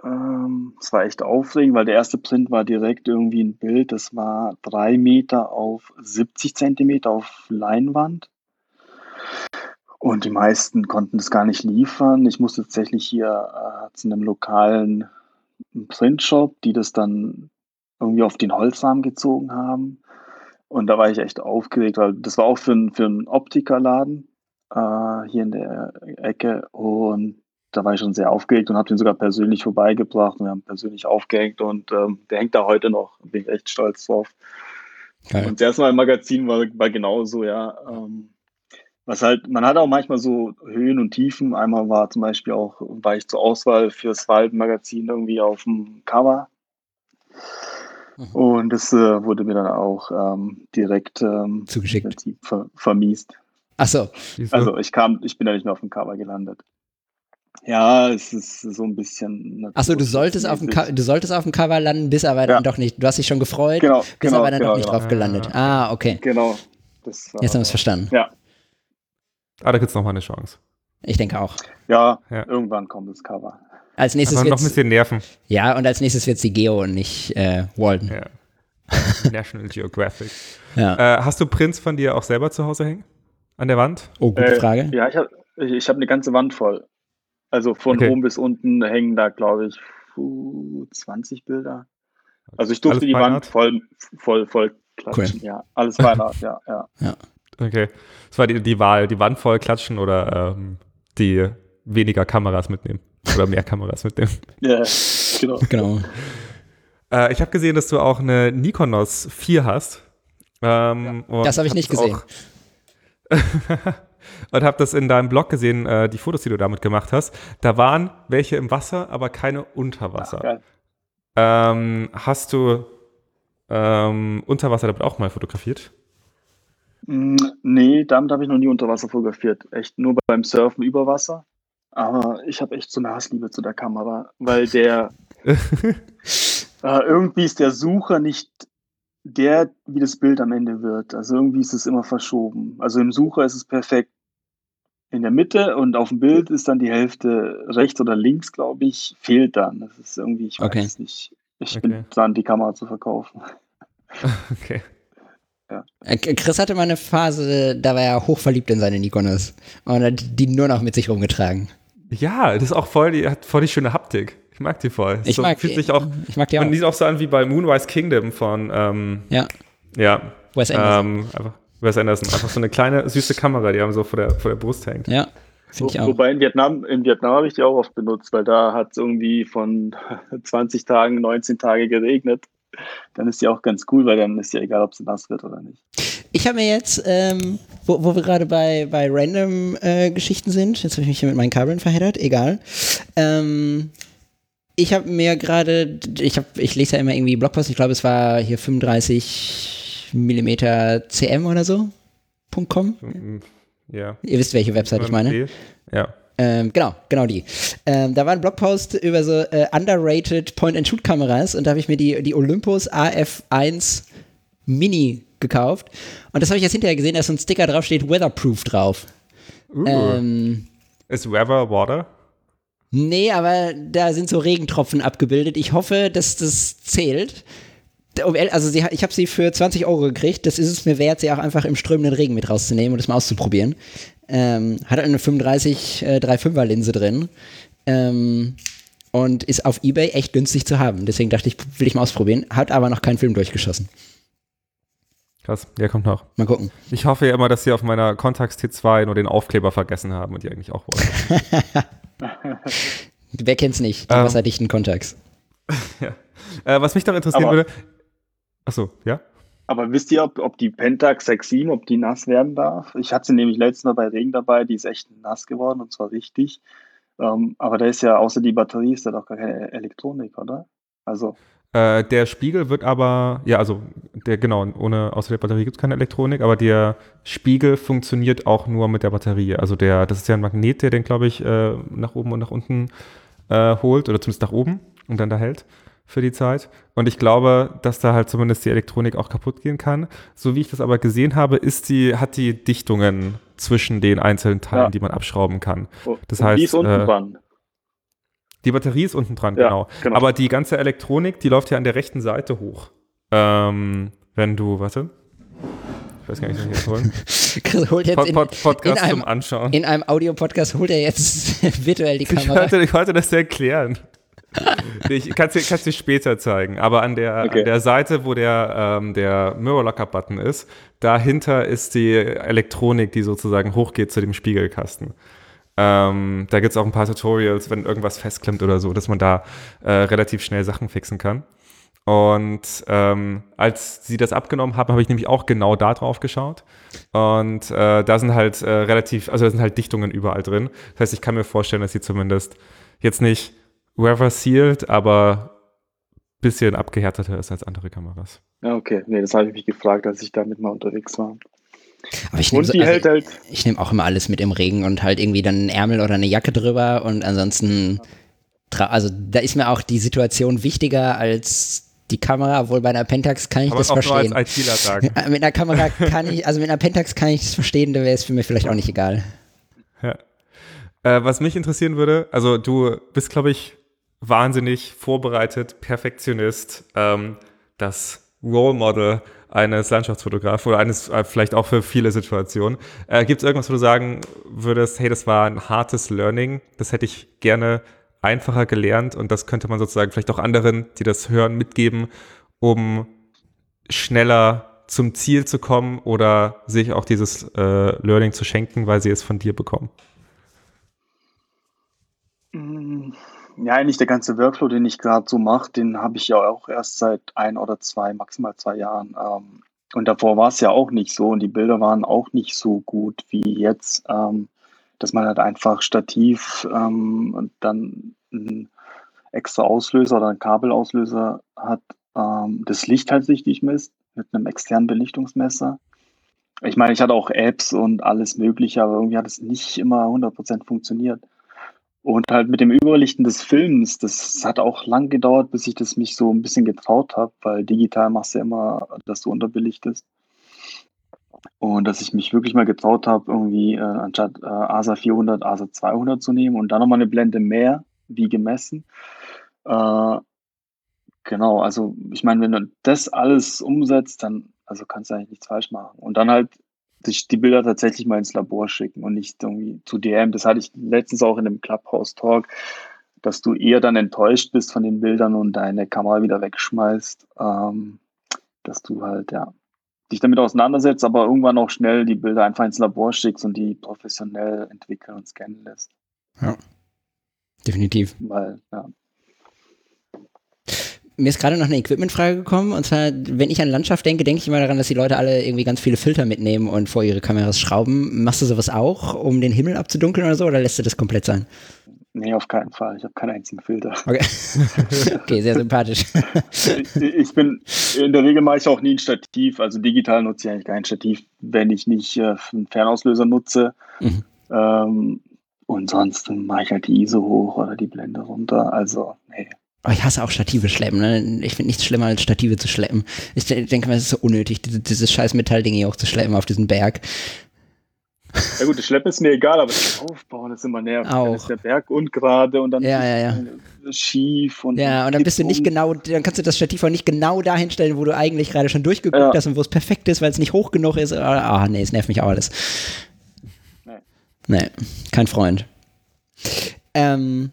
ähm, es war echt aufregend, weil der erste Print war direkt irgendwie ein Bild, das war drei Meter auf 70 Zentimeter auf Leinwand. Und die meisten konnten das gar nicht liefern. Ich musste tatsächlich hier äh, zu einem lokalen Printshop, die das dann irgendwie auf den Holzrahmen gezogen haben. Und da war ich echt aufgeregt, weil das war auch für, für einen Optikerladen äh, hier in der Ecke. Und da war ich schon sehr aufgeregt und habe den sogar persönlich vorbeigebracht und wir haben persönlich aufgehängt und ähm, der hängt da heute noch. Bin ich echt stolz drauf. Geil. Und das erste Mal im Magazin war, war genauso, ja. Ähm, was halt, man hat auch manchmal so Höhen und Tiefen. Einmal war zum Beispiel auch, war ich zur Auswahl fürs Waldmagazin irgendwie auf dem Cover. Mhm. Und das äh, wurde mir dann auch ähm, direkt ähm, zugeschickt, ver vermiest. Ach so. Also ich kam, ich bin da nicht mehr auf dem Cover gelandet. Ja, es ist so ein bisschen. Achso, du solltest auf dem du solltest auf dem Cover landen, bist aber dann doch nicht. Du hast dich schon gefreut, genau, bist genau, aber dann genau, doch nicht genau. drauf gelandet. Ah, okay. Genau. Jetzt haben wir es verstanden. Ja. Ah, da gibt es nochmal eine Chance. Ich denke auch. Ja, ja, irgendwann kommt das Cover. Als nächstes wird noch ein bisschen nerven. Ja, und als nächstes wird es die Geo und nicht äh, Walden. Ja. National Geographic. Ja. Äh, hast du Prints von dir auch selber zu Hause hängen? An der Wand? Oh, gute äh, Frage. Ja, ich habe ich hab eine ganze Wand voll. Also von okay. oben bis unten hängen da, glaube ich, 20 Bilder. Also ich durfte alles die Wand voll, voll, voll klatschen. Cool. Ja, alles Weihnacht, ja, ja. ja. Okay. Das war die, die Wahl, die Wand voll klatschen oder ähm, die weniger Kameras mitnehmen. Oder mehr Kameras mitnehmen. Ja, genau. genau. Äh, ich habe gesehen, dass du auch eine Nikonos 4 hast. Ähm, ja. Das habe ich nicht gesehen. und habe das in deinem Blog gesehen, äh, die Fotos, die du damit gemacht hast. Da waren welche im Wasser, aber keine unter Wasser. Ach, ähm, hast du ähm, unter Wasser damit auch mal fotografiert? Mm, nee, damit habe ich noch nie unter Wasser fotografiert. Echt nur beim Surfen über Wasser. Aber ich habe echt so eine Hassliebe zu der Kamera, weil der äh, irgendwie ist der Sucher nicht der, wie das Bild am Ende wird. Also irgendwie ist es immer verschoben. Also im Sucher ist es perfekt in der Mitte und auf dem Bild ist dann die Hälfte rechts oder links, glaube ich, fehlt dann. Das ist irgendwie, ich weiß okay. es nicht. Ich okay. bin dran, die Kamera zu verkaufen. Okay. ja. Äh, Chris hatte mal eine Phase, da war er hochverliebt in seine Nikonos und hat die nur noch mit sich rumgetragen. Ja, das ist auch voll die, hat voll die schöne Haptik. Ich mag die voll. Ich so, mag fühlt die- sich auch, ich mag die auch. Man sieht auch so an wie bei Moonrise Kingdom von, ähm, Ja, ja, Wes Anderson. ähm, einfach, Wes Anderson. Einfach so eine kleine, süße Kamera, die haben so vor der, vor der Brust hängt. ja, finde ich Wo- auch. Wobei in Vietnam, in Vietnam habe ich die auch oft benutzt, weil da hat es irgendwie von 20 Tagen 19 Tage geregnet. Dann ist die auch ganz cool, weil dann ist ja egal, ob sie nass wird oder nicht. Ich habe mir jetzt, ähm, wo, wo wir gerade bei, bei random äh, Geschichten sind, jetzt habe ich mich hier mit meinen Kabeln verheddert, egal. Ähm, ich habe mir gerade, ich, hab, ich lese ja immer irgendwie Blogpost, ich glaube, es war hier 35 Millimeter CM oder so. .com. Ja. Ihr wisst, welche Website ich meine. Ja. Ähm, genau, genau die. Ähm, da war ein Blogpost über so äh, underrated Point-and-Shoot-Kameras und da habe ich mir die, die Olympus AF1 Mini gekauft. Und das habe ich jetzt hinterher gesehen, da ist so ein Sticker drauf, steht Weatherproof drauf. Uh. Ähm, Ist Weather Water? Nee, aber da sind so Regentropfen abgebildet. Ich hoffe, dass das zählt. Also sie, ich habe sie für 20 Euro gekriegt. Das ist es mir wert, sie auch einfach im strömenden Regen mit rauszunehmen und das mal auszuprobieren. Ähm, hat eine 35 äh, 3,5er Linse drin. Ähm, und ist auf Ebay echt günstig zu haben. Deswegen dachte ich, will ich mal ausprobieren. Hat aber noch keinen Film durchgeschossen. Krass, der kommt noch. Mal gucken. Ich hoffe ja immer, dass sie auf meiner Contax T2 nur den Aufkleber vergessen haben und die eigentlich auch wollen. Wer kennt's nicht? Die Ähm. wasserdichten Contacts. ja. äh, was mich noch interessieren Aber- würde. Achso, ja? Aber wisst ihr, ob, ob die Pentax 6.7, ob die nass werden darf? Ich hatte sie nämlich letztes Mal bei Regen dabei, die ist echt nass geworden und zwar richtig. Ähm, aber da ist ja außer die Batterie ist da doch gar keine Elektronik, oder? Also, Äh, der Spiegel wird aber, ja, also der, genau, ohne, außer der Batterie gibt es keine Elektronik, aber der Spiegel funktioniert auch nur mit der Batterie. Also der, das ist ja ein Magnet, der den, glaube ich, äh, nach oben und nach unten äh, holt, oder zumindest nach oben und dann da hält für die Zeit. Und ich glaube, dass da halt zumindest die Elektronik auch kaputt gehen kann. So wie ich das aber gesehen habe, ist die, hat die Dichtungen zwischen den einzelnen Teilen, Ja. die man abschrauben kann. oh, Das und heißt, die ist unten äh, dran. Die Batterie ist unten dran, Ja, genau. genau. Aber die ganze Elektronik, die läuft ja an der rechten Seite hoch. Ähm, wenn du, warte. Ich weiß gar nicht, was ich jetzt holen. Chris holt jetzt Pod, in, Pod, Podcast in einem, zum Anschauen. in einem Audiopodcast holt er jetzt virtuell die Ich Kamera. wollte, ich wollte das erklären. Ich kann es dir, später zeigen, aber an der, Okay. an der Seite, wo der, ähm, der Mirror Locker Button ist, dahinter ist die Elektronik, die sozusagen hochgeht zu dem Spiegelkasten. Ähm, da gibt es auch ein paar Tutorials, wenn irgendwas festklemmt oder so, dass man da äh, relativ schnell Sachen fixen kann. Und ähm, als sie das abgenommen haben, habe ich nämlich auch genau da drauf geschaut. Und äh, da sind halt äh, relativ, also da sind halt Dichtungen überall drin. Das heißt, ich kann mir vorstellen, dass sie zumindest jetzt nicht weather sealed, aber ein bisschen abgehärteter ist als andere Kameras. Ja, okay. Nee, das habe ich mich gefragt, als ich damit mal unterwegs war. Aber ich nehme so, also, halt, ich nehm auch immer alles mit im Regen und halt irgendwie dann einen Ärmel oder eine Jacke drüber und ansonsten, also da ist mir auch die Situation wichtiger als die Kamera, obwohl bei einer Pentax kann ich Aber das auch nur verstehen. als ITler sagen. Mit einer Kamera kann ich, also mit einer Pentax kann ich das verstehen, da wäre es für mich vielleicht auch nicht egal. Ja. Äh, was mich interessieren würde, also du bist, glaube ich, wahnsinnig vorbereitet, Perfektionist, ähm, das Role Model eines Landschaftsfotografen oder eines äh, vielleicht auch für viele Situationen. Äh, Gibt es irgendwas, wo du sagen würdest, hey, das war ein hartes Learning, das hätte ich gerne einfacher gelernt und das könnte man sozusagen vielleicht auch anderen, die das hören, mitgeben, um schneller zum Ziel zu kommen oder sich auch dieses äh, Learning zu schenken, weil sie es von dir bekommen? Mm, Ja, eigentlich der ganze Workflow, den ich gerade so mache, den habe ich ja auch erst seit ein oder zwei, maximal zwei Jahren. Ähm, und davor war es ja auch nicht so und die Bilder waren auch nicht so gut wie jetzt, ähm, dass man halt einfach Stativ ähm, und dann einen extra Auslöser oder einen Kabelauslöser hat, ähm, das Licht halt richtig misst mit einem externen Belichtungsmesser. Ich meine, ich hatte auch Apps und alles Mögliche, aber irgendwie hat es nicht immer 100% funktioniert. Und halt mit dem Überlichten des Films, das hat auch lang gedauert, bis ich das mich so ein bisschen getraut habe, weil digital machst du ja immer, dass du unterbelichtest. Und dass ich mich wirklich mal getraut habe, irgendwie äh, anstatt äh, ASA 400, ASA 200 zu nehmen und dann nochmal eine Blende mehr, wie gemessen. Äh, genau, also ich meine, wenn du das alles umsetzt, dann Also kannst du eigentlich nichts falsch machen. Und dann halt die Bilder tatsächlich mal ins Labor schicken und nicht irgendwie zu DM. Das hatte ich letztens auch in einem Clubhouse-Talk, dass du eher dann enttäuscht bist von den Bildern und deine Kamera wieder wegschmeißt, ähm, dass du halt, ja, dich damit auseinandersetzt, aber irgendwann auch schnell die Bilder einfach ins Labor schickst und die professionell entwickeln und scannen lässt. Ja. Definitiv. Weil, ja. Mir ist gerade noch eine Equipment-Frage gekommen. Und zwar, wenn ich an Landschaft denke, denke ich immer daran, dass die Leute alle irgendwie ganz viele Filter mitnehmen und vor ihre Kameras schrauben. Machst du sowas auch, um den Himmel abzudunkeln oder so, oder lässt du das komplett sein? Nee, auf keinen Fall. Ich habe keinen einzigen Filter. Okay, okay sehr sympathisch. ich, bin, in der Regel mache ich auch nie ein Stativ. Also digital nutze ich eigentlich kein Stativ, wenn ich nicht äh, einen Fernauslöser nutze. Mhm. Ähm, und sonst mache ich halt die ISO hoch oder die Blende runter. Also, nee. Aber ich hasse auch Stative schleppen. Ne? Ich finde nichts schlimmer als Stative zu schleppen. Ich denke mal, es ist so unnötig, dieses, scheiß Metallding hier hochzuschleppen auf diesen Berg. Ja gut, das Schleppen ist mir egal, aber das Aufbauen ist immer nervig. Auch. Dann ist der Berg ungerade und dann ja, ja, ja. schief. Und ja, und dann bist du nicht um. genau, dann kannst du das Stativ auch nicht genau dahin stellen, wo du eigentlich gerade schon durchgeguckt hast und wo es perfekt ist, weil es nicht hoch genug ist. Ah, nee, es nervt mich auch alles. Nee. Nee, kein Freund. Ähm,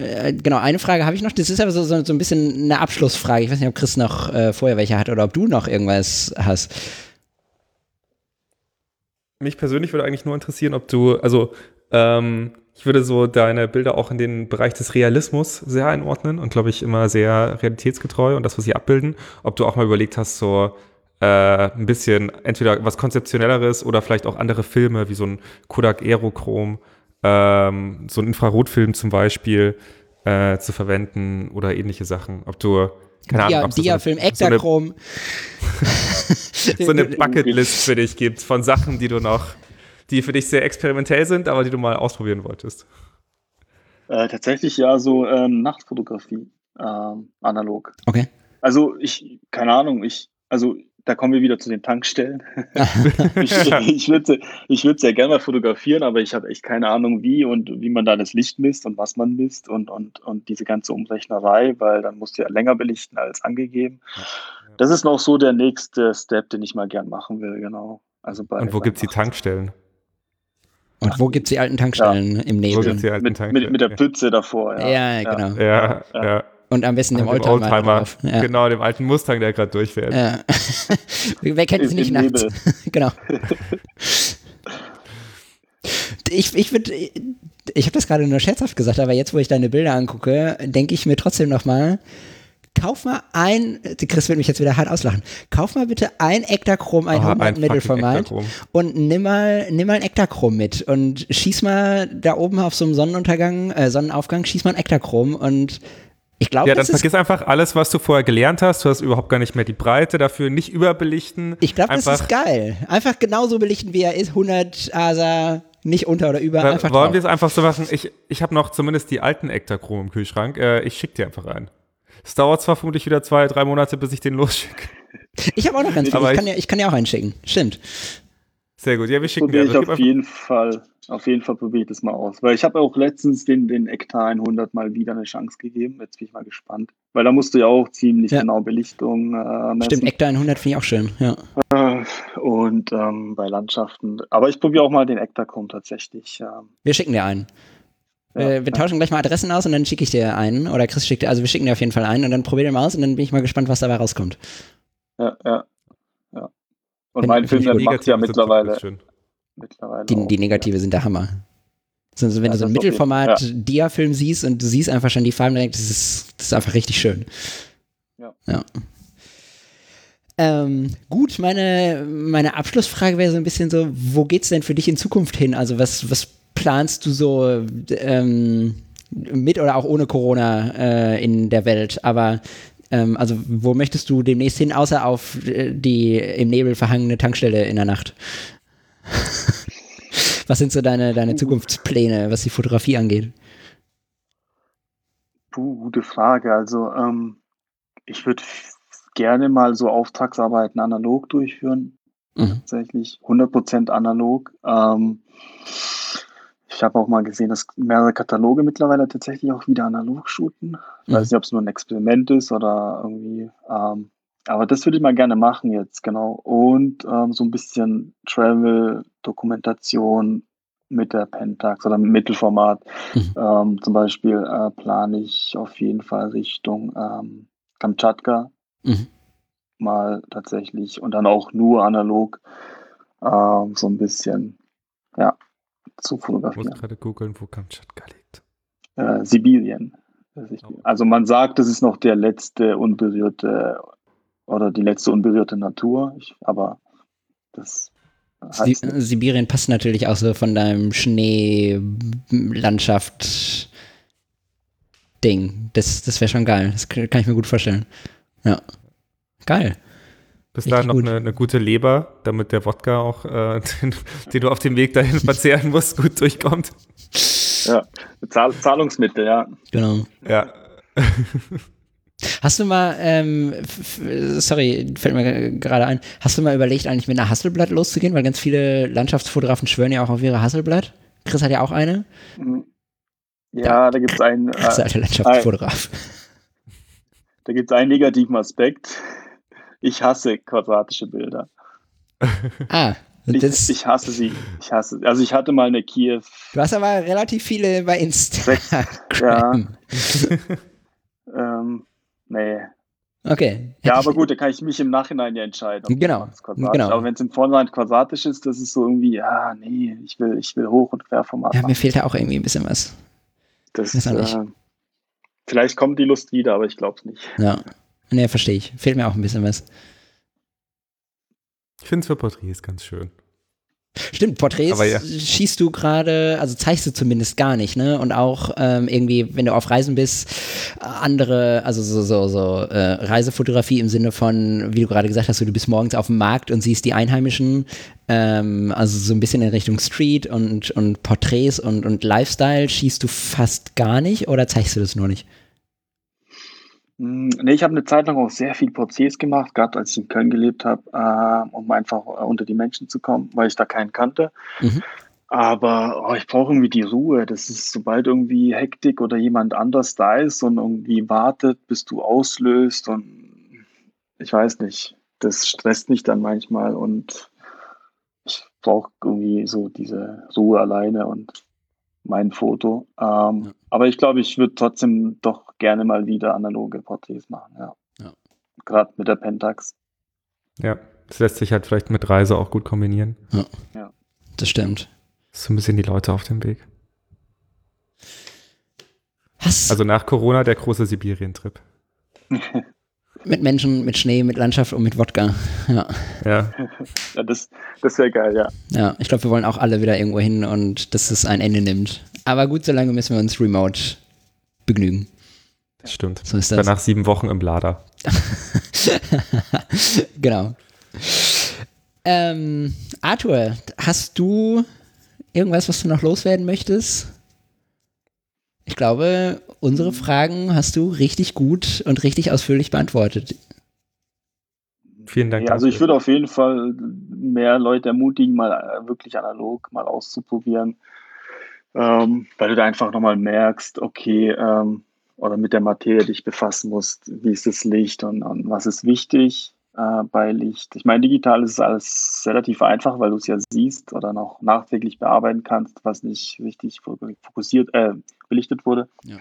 äh, genau, eine Frage habe ich noch. Das ist aber so, so, so, ein bisschen eine Abschlussfrage. Ich weiß nicht, ob Chris noch äh, vorher welche hat oder ob du noch irgendwas hast. Mich persönlich würde eigentlich nur interessieren, ob du, also ähm, ich würde so deine Bilder auch in den Bereich des Realismus sehr einordnen und glaube ich immer sehr realitätsgetreu und das, was sie abbilden. Ob du auch mal überlegt hast, so äh, ein bisschen entweder was konzeptionelleres oder vielleicht auch andere Filme wie so ein Kodak Aerochrom ähm, so einen Infrarotfilm zum Beispiel äh, zu verwenden oder ähnliche Sachen. Ob du, keine Ahnung, ob Diafilm, so Ektachrom. So eine, so eine Bucketlist für dich gibt von Sachen, die du noch, die für dich sehr experimentell sind, aber die du mal ausprobieren wolltest. Äh, tatsächlich ja, so ähm, Nachtfotografie, ähm, analog. Okay. Also ich, keine Ahnung, ich, also da kommen wir wieder zu den Tankstellen. ich ich würde ich würd sehr gerne mal fotografieren, aber ich habe echt keine Ahnung, wie und wie man da das Licht misst und was man misst und, und, und diese ganze Umrechnerei, weil dann musst du ja länger belichten als angegeben. Das ist noch so der nächste Step, den ich mal gern machen will, genau. Also bei, und wo gibt es die Tankstellen? Und wo gibt es die alten Tankstellen ja. im Nebel? Wo gibt's die alten mit, Tankstellen? Mit, mit der Pütze davor, ja. Ja, genau. ja. ja. Und am besten dem Oldtimer. Oldtimer. Ja. Genau, dem alten Mustang, der gerade durchfährt. Ja. Wer kennt es nicht nachts? genau. ich ich würde, ich habe das gerade nur scherzhaft gesagt, aber jetzt, wo ich deine Bilder angucke, denke ich mir trotzdem nochmal, kauf mal ein, Chris wird mich jetzt wieder hart auslachen, kauf mal bitte ein Ektachrom 100 oh, ein Mittelformat und nimm mal, nimm mal ein Ektachrom mit und schieß mal da oben auf so einem Sonnenuntergang, äh, Sonnenaufgang, schieß mal ein Ektachrom und ich glaube, ja, dann vergiss einfach alles, was du vorher gelernt hast. Du hast überhaupt gar nicht mehr die Breite dafür, nicht überbelichten. Ich glaube, das ist geil. Einfach genauso belichten, wie er ist. 100 ASA, nicht unter oder über. Einfach wollen wir es einfach so machen? Ich, ich habe noch zumindest die alten Ektachrom im Kühlschrank. Äh, ich schicke dir einfach rein. Es dauert zwar vermutlich wieder zwei, drei Monate, bis ich den losschicke. Ich habe auch noch ganz viel. Ich kann, ja, ich kann ja auch einschicken. Stimmt. Sehr gut. Ja, wir schicken dir. Also, auf jeden Fall. Auf jeden Fall probiere ich das mal aus. Weil ich habe auch letztens den, den Ektar 100 mal wieder eine Chance gegeben. Jetzt bin ich mal gespannt. Weil da musst du ja auch ziemlich ja. genau Belichtung äh, messen. Stimmt, Ektar 100 finde ich auch schön, ja. Äh, und ähm, bei Landschaften. Aber ich probiere auch mal den Ektachrom tatsächlich. Ähm. Wir schicken dir einen. Ja, wir, wir tauschen gleich mal Adressen aus und dann schicke ich dir einen. Oder Chris schickt dir, also wir schicken dir auf jeden Fall einen und dann probier den mal aus und dann bin ich mal gespannt, was dabei rauskommt. Ja. ja. Und mein Film, macht ja mittlerweile mittlerweile. Die, die Negative sind der Hammer. Also wenn ja, du so ein Mittelformat-Dia-Film siehst und du siehst einfach schon die Farben direkt, das ist, das ist einfach richtig schön. Ja. ja. Ähm, gut, meine, meine Abschlussfrage wäre so ein bisschen so, wo geht es denn für dich in Zukunft hin? Also was, was planst du so ähm, mit oder auch ohne Corona äh, in der Welt? Aber ähm, also wo möchtest du demnächst hin, außer auf äh, die im Nebel verhangene Tankstelle in der Nacht? was sind so deine, deine Zukunftspläne, was die Fotografie angeht? Puh, gute Frage. Also ähm, ich würde gerne mal so Auftragsarbeiten analog durchführen. Mhm. Tatsächlich 100% analog. Ähm, ich habe auch mal gesehen, dass mehrere Kataloge mittlerweile tatsächlich auch wieder analog shooten. Ich mhm. weiß nicht, ob es nur ein Experiment ist oder irgendwie. Ähm, aber das würde ich mal gerne machen jetzt, genau. Und ähm, so ein bisschen Travel-Dokumentation mit der Pentax oder mit Mittelformat. Mhm. Ähm, zum Beispiel äh, plane ich auf jeden Fall Richtung ähm, Kamtschatka mhm. mal tatsächlich und dann auch nur analog ähm, so ein bisschen ja, zu fotografieren. Ich muss gerade googeln, wo Kamtschatka liegt. Äh, Sibirien. Also man sagt, das ist noch der letzte unberührte oder die letzte unberührte Natur, ich, aber das heißt Sibirien passt natürlich auch so von deinem Schneelandschaft Ding. Das, das wäre schon geil. Das kann ich mir gut vorstellen. Ja. Geil. Bis dahin noch eine, eine, gute Leber, damit der Wodka auch, äh, den, den, du auf dem Weg dahin verzehren musst, gut durchkommt. Ja, Zahl Zahlungsmittel, ja. Genau. Ja. Hast du mal, ähm, sorry, fällt mir gerade ein, hast du mal überlegt, eigentlich mit einer Hasselblatt loszugehen? Weil ganz viele Landschaftsfotografen schwören ja auch auf ihre Hasselblatt. Chris hat ja auch eine. Mhm. Ja, ja. da gibt es einen. Chris äh, alter Landschaftsfotograf. Ein, da gibt es einen negativen Aspekt. Ich hasse quadratische Bilder. ah, ich, ich, hasse sie. Ich hasse. Also ich hatte mal eine Kiew. Du hast aber relativ viele bei Instagram. Ja. ähm, nee. Okay. Ja, aber gut, da kann ich mich im Nachhinein ja entscheiden. Genau. genau. Aber wenn es im Vornherein quadratisch ist, das ist so irgendwie, ja, nee, ich will, ich will Hoch- und Querformat. Ja, mir fehlt da auch irgendwie ein bisschen was. Das, ist äh, vielleicht kommt die Lust wieder, aber ich glaube es nicht. Ja. Nee, verstehe ich. Fehlt mir auch ein bisschen was. Ich finde es für Porträts ganz schön. Stimmt, Porträts ja. schießt du gerade, also zeigst du zumindest gar nicht, ne? Und auch ähm, irgendwie, wenn du auf Reisen bist, andere, also so, so, so äh, Reisefotografie im Sinne von, wie du gerade gesagt hast, du bist morgens auf dem Markt und siehst die Einheimischen, ähm, also so ein bisschen in Richtung Street und, und Porträts und, und Lifestyle schießt du fast gar nicht oder zeigst du das nur nicht? Hm, nee, ich habe eine Zeit lang auch sehr viel Porträts gemacht, gerade als ich in Köln gelebt habe, äh, um einfach äh, unter die Menschen zu kommen, weil ich da keinen kannte. Mhm. Aber oh, ich brauche irgendwie die Ruhe. Das ist, sobald irgendwie Hektik oder jemand anders da ist und irgendwie wartet, bis du auslöst und ich weiß nicht, das stresst mich dann manchmal und ich brauche irgendwie so diese Ruhe alleine und mein Foto. Ähm, ja. Aber ich glaube, ich würde trotzdem doch gerne mal wieder analoge Porträts machen, ja. ja. Gerade mit der Pentax. Ja, das lässt sich halt vielleicht mit Reise auch gut kombinieren. Ja, ja. das stimmt. So ein bisschen die Leute auf dem Weg. Was? Also nach Corona der große Sibirien-Trip. Mit Menschen, mit Schnee, mit Landschaft und mit Wodka. Ja. Ja. ja das das wäre geil, ja. Ja, ich glaube, wir wollen auch alle wieder irgendwo hin und dass es ein Ende nimmt. Aber gut, solange müssen wir uns remote begnügen. Das stimmt. So ist das. Nach sieben Wochen im Lader. genau. Ähm, Arthur, hast du irgendwas, was du noch loswerden möchtest? Ich glaube, unsere Fragen hast du richtig gut und richtig ausführlich beantwortet. Vielen Dank. Ja, also ich würde auf jeden Fall mehr Leute ermutigen, mal äh, wirklich analog mal auszuprobieren, ähm, weil du da einfach nochmal merkst, okay, ähm, oder mit der Materie dich befassen musst, wie ist das Licht und, und was ist wichtig äh, bei Licht. Ich meine, digital ist alles relativ einfach, weil du es ja siehst oder noch nachträglich bearbeiten kannst, was nicht richtig fokussiert, äh, belichtet wurde. Ja.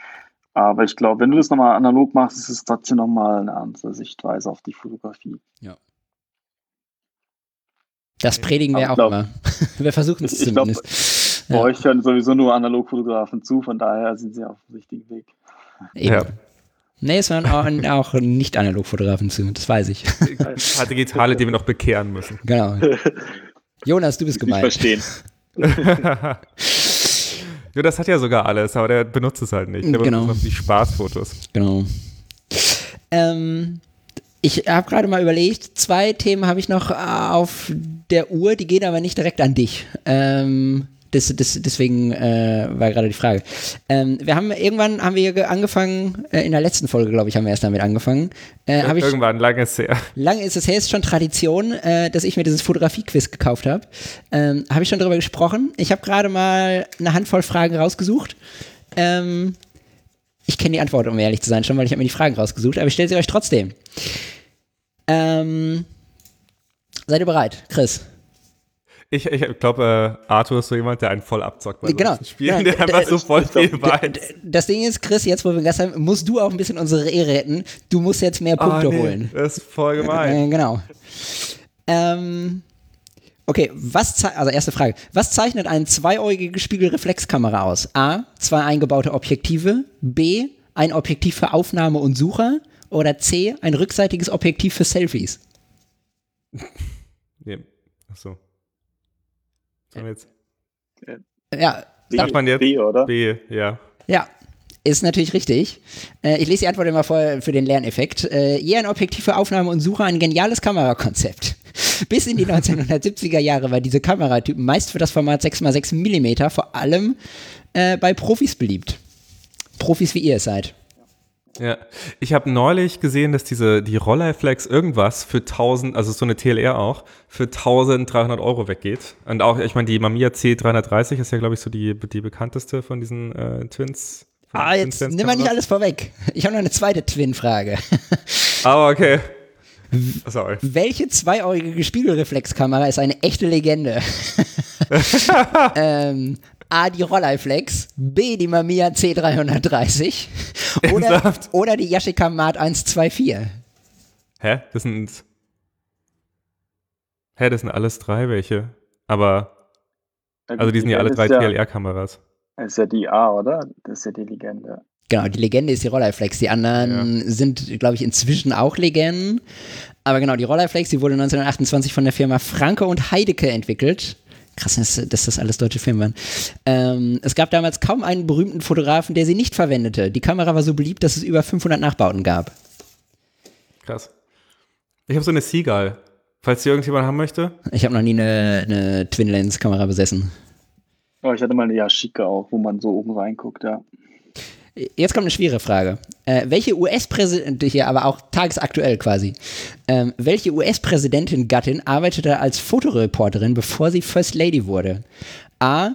Aber ich glaube, wenn du das nochmal analog machst, ist es trotzdem nochmal eine andere Sichtweise auf die Fotografie. Ja. Das predigen wir auch glaub, immer. wir versuchen es zumindest. Ich glaub, ja. Bei euch hören sowieso nur Analogfotografen zu, von daher sind sie auf dem richtigen Weg. Eben. Ja. Nee, es hören auch, auch nicht Analogfotografen zu, das weiß ich. Paar digitale, die wir noch bekehren müssen. Genau. Jonas, du bist gemeint. verstehen. Jonas hat ja sogar alles, aber der benutzt es halt nicht. Der genau. benutzt die Spaßfotos. Genau. Ähm, ich habe gerade mal überlegt, zwei Themen habe ich noch auf der Uhr, die gehen aber nicht direkt an dich. Ähm, das, das, deswegen äh, war gerade die Frage. Ähm, wir haben irgendwann haben wir angefangen, äh, in der letzten Folge, glaube ich, haben wir erst damit angefangen. Äh, ich, irgendwann, lange ist es her. Lange ist es her, ist schon Tradition, äh, dass ich mir dieses Fotografie-Quiz gekauft habe. Ähm, habe ich schon darüber gesprochen. Ich habe gerade mal eine Handvoll Fragen rausgesucht. Ähm, ich kenne die Antwort, um ehrlich zu sein, schon, weil ich habe mir die Fragen rausgesucht, aber ich stelle sie euch trotzdem. Ähm, seid ihr bereit, Chris? Ich, ich glaube, äh, Arthur ist so jemand, der einen voll abzockt bei Genau, Spielen, genau. der einfach so voll viel weiß. Das Ding ist, Chris, jetzt wo wir Gast haben, musst du auch ein bisschen unsere Ehre retten. Du musst jetzt mehr Punkte Ah, nee, holen. Das ist voll gemein. Äh, genau. Ähm, okay, was also erste Frage. Was zeichnet eine zweieugige Spiegelreflexkamera aus? A. Zwei eingebaute Objektive. B. Ein Objektiv für Aufnahme und Sucher. Oder C. Ein rückseitiges Objektiv für Selfies. Nee. Achso. Sollen wir jetzt? Ja, B, Sagt man jetzt? B, oder? B, ja. Ja, ist natürlich richtig. Äh, ich lese die Antwort immer vor für den Lerneffekt. Äh, je ein Objektiv für Aufnahme und Suche ein geniales Kamerakonzept. Bis in die 1970er Jahre war diese Kameratypen meist für das Format 6x6 mm vor allem äh, bei Profis beliebt. Profis wie ihr es seid. Ja, ich habe neulich gesehen, dass diese die Rolleiflex irgendwas für 1000, also so eine TLR auch, für 1300 Euro weggeht. Und auch, ich meine, die Mamiya C330 ist ja, glaube ich, so die, die bekannteste von diesen äh, Twins. von Ah, jetzt nimm mal nicht alles vorweg. Ich habe noch eine zweite Twin-Frage. Aber okay. Sorry. Welche zweieugige Spiegelreflexkamera ist eine echte Legende? ähm, A, die Rolleiflex, B, die Mamiya C330 oder, oder die Yashica Mate 124. Hä? Das sind. Hä, das sind alles drei welche. Aber, also die sind ja alle drei ja, TLR-Kameras. ist ja die A, oder? Das ist ja die Legende. Genau, die Legende ist die Rolleiflex. Die anderen sind, glaube ich, inzwischen auch Legenden. Aber genau, die Rolleiflex, die wurde 1928 von der Firma Franke und Heidecke entwickelt. Krass, dass, dass das alles deutsche Firmen waren. Ähm, es gab damals kaum einen berühmten Fotografen, der sie nicht verwendete. Die Kamera war so beliebt, dass es über 500 Nachbauten gab. Krass. Ich habe so eine Seagull. Falls die irgendjemand haben möchte. Ich habe noch nie eine, eine Twin-Lens-Kamera besessen. Oh, ich hatte mal eine Yashica auch, wo man so oben reinguckt, ja. Jetzt kommt eine schwere Frage. Äh, welche US-Präsidentin, hier aber auch tagesaktuell quasi, ähm, welche US-Präsidentin-Gattin arbeitete als Fotoreporterin, bevor sie First Lady wurde? A.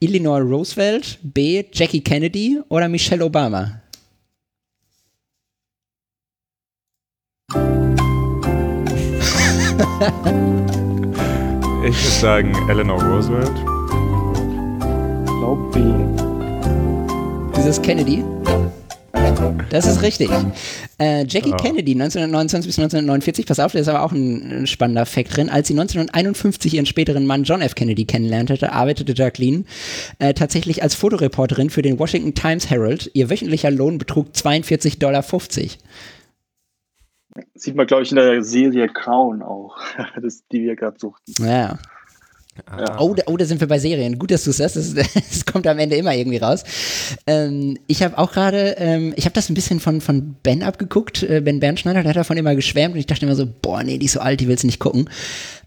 Eleanor Roosevelt, B. Jackie Kennedy oder Michelle Obama? Ich würde sagen Eleanor Roosevelt. Ich glaube B. Dieses Kennedy? Das ist richtig. Äh, Jackie Ah. Kennedy, 1929 bis 1949, pass auf, da ist aber auch ein, ein spannender Fakt drin. Als sie 1951 ihren späteren Mann John F. Kennedy kennenlernte, arbeitete Jacqueline äh, tatsächlich als Fotoreporterin für den Washington Times Herald. Ihr wöchentlicher Lohn betrug 42,50 Dollar. Sieht man, glaube ich, in der Serie Crown auch, das, die wir gerade suchten. Ja. Ah. Oh, da, oh, da sind wir bei Serien. Gut, dass du es sagst. Das kommt am Ende immer irgendwie raus. Ähm, ich habe auch gerade, ähm, ich habe das ein bisschen von, von Ben abgeguckt. Äh, ben Bernschneider, der hat davon immer geschwärmt und ich dachte immer so, boah, nee, die ist so alt, die willst du nicht gucken.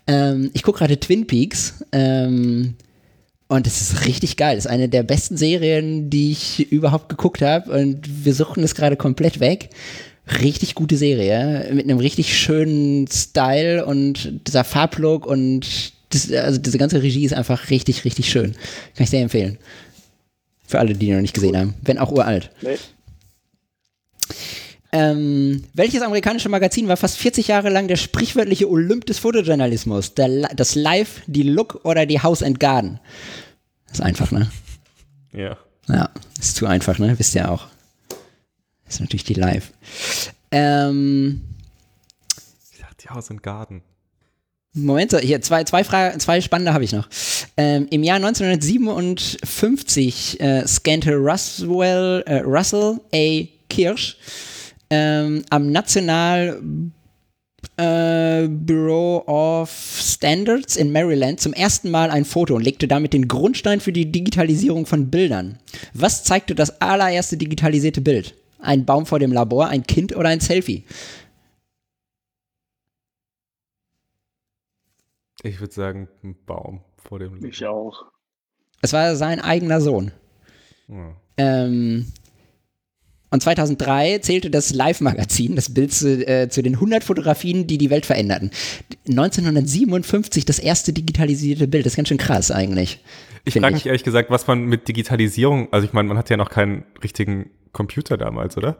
Ähm, ich gucke gerade Twin Peaks. Ähm, und es ist richtig geil. Das ist eine der besten Serien, die ich überhaupt geguckt habe. Und wir suchen es gerade komplett weg. Richtig gute Serie. Mit einem richtig schönen Style und dieser Farblook und das, also diese ganze Regie ist einfach richtig, richtig schön. Kann ich sehr empfehlen. Für alle, die noch nicht gesehen haben. Wenn auch uralt. Nee. Ähm, welches amerikanische Magazin war fast 40 Jahre lang der sprichwörtliche Olymp des Fotojournalismus? Der, das Live, die Look oder die House and Garden? Das ist einfach, ne? Ja. Ja, ist zu einfach, ne? Wisst ihr auch. Ist natürlich die Live. Ähm, Ich dachte, die Haus und Garten. Moment, hier, zwei, zwei, Fragen, zwei spannende habe ich noch. Ähm, Im Jahr 1957 äh, scannte Russell, äh, Russell A. Kirsch ähm, am National äh, Bureau of Standards in Maryland zum ersten Mal ein Foto und legte damit den Grundstein für die Digitalisierung von Bildern. Was zeigte das allererste digitalisierte Bild? Ein Baum vor dem Labor, ein Kind oder ein Selfie? Ich würde sagen, ein Baum vor dem Licht. Ich auch. Es war sein eigener Sohn. Ja. Ähm, und 2003 zählte das Live-Magazin, das Bild zu, äh, zu den 100 Fotografien, die die Welt veränderten. 1957 das erste digitalisierte Bild. Das ist ganz schön krass eigentlich. Ich frage ich. mich ehrlich gesagt, was man mit Digitalisierung, also ich meine, man hat ja noch keinen richtigen Computer damals, oder?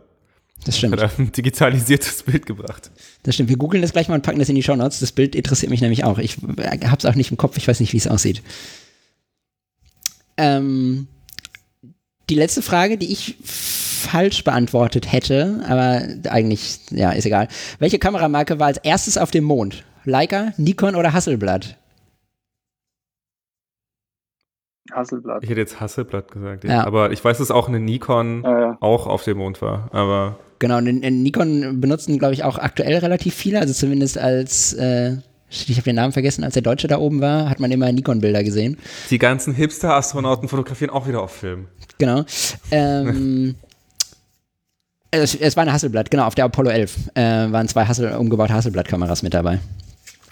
Das stimmt. Hat ein digitalisiertes Bild gebracht. Das stimmt. Wir googeln das gleich mal und packen das in die Show Notes. Das Bild interessiert mich nämlich auch. Ich habe es auch nicht im Kopf. Ich weiß nicht, wie es aussieht. Ähm, die letzte Frage, die ich falsch beantwortet hätte, aber eigentlich, ja, ist egal. Welche Kameramarke war als erstes auf dem Mond? Leica, Nikon oder Hasselblad? Hasselblatt. Ich hätte jetzt Hasselblatt gesagt, ja. Ja. aber ich weiß, dass auch eine Nikon Ja, ja. auch auf dem Mond war. Aber Genau, und Nikon benutzen, glaube ich, auch aktuell relativ viele, also zumindest als, äh, ich habe den Namen vergessen, als der Deutsche da oben war, hat man immer Nikon-Bilder gesehen. die ganzen Hipster-Astronauten fotografieren auch wieder auf Film. Genau. Ähm, es, es war eine Hasselblatt, genau, auf der Apollo 11 äh, waren zwei Hassel, umgebaute Hasselblatt-Kameras mit dabei.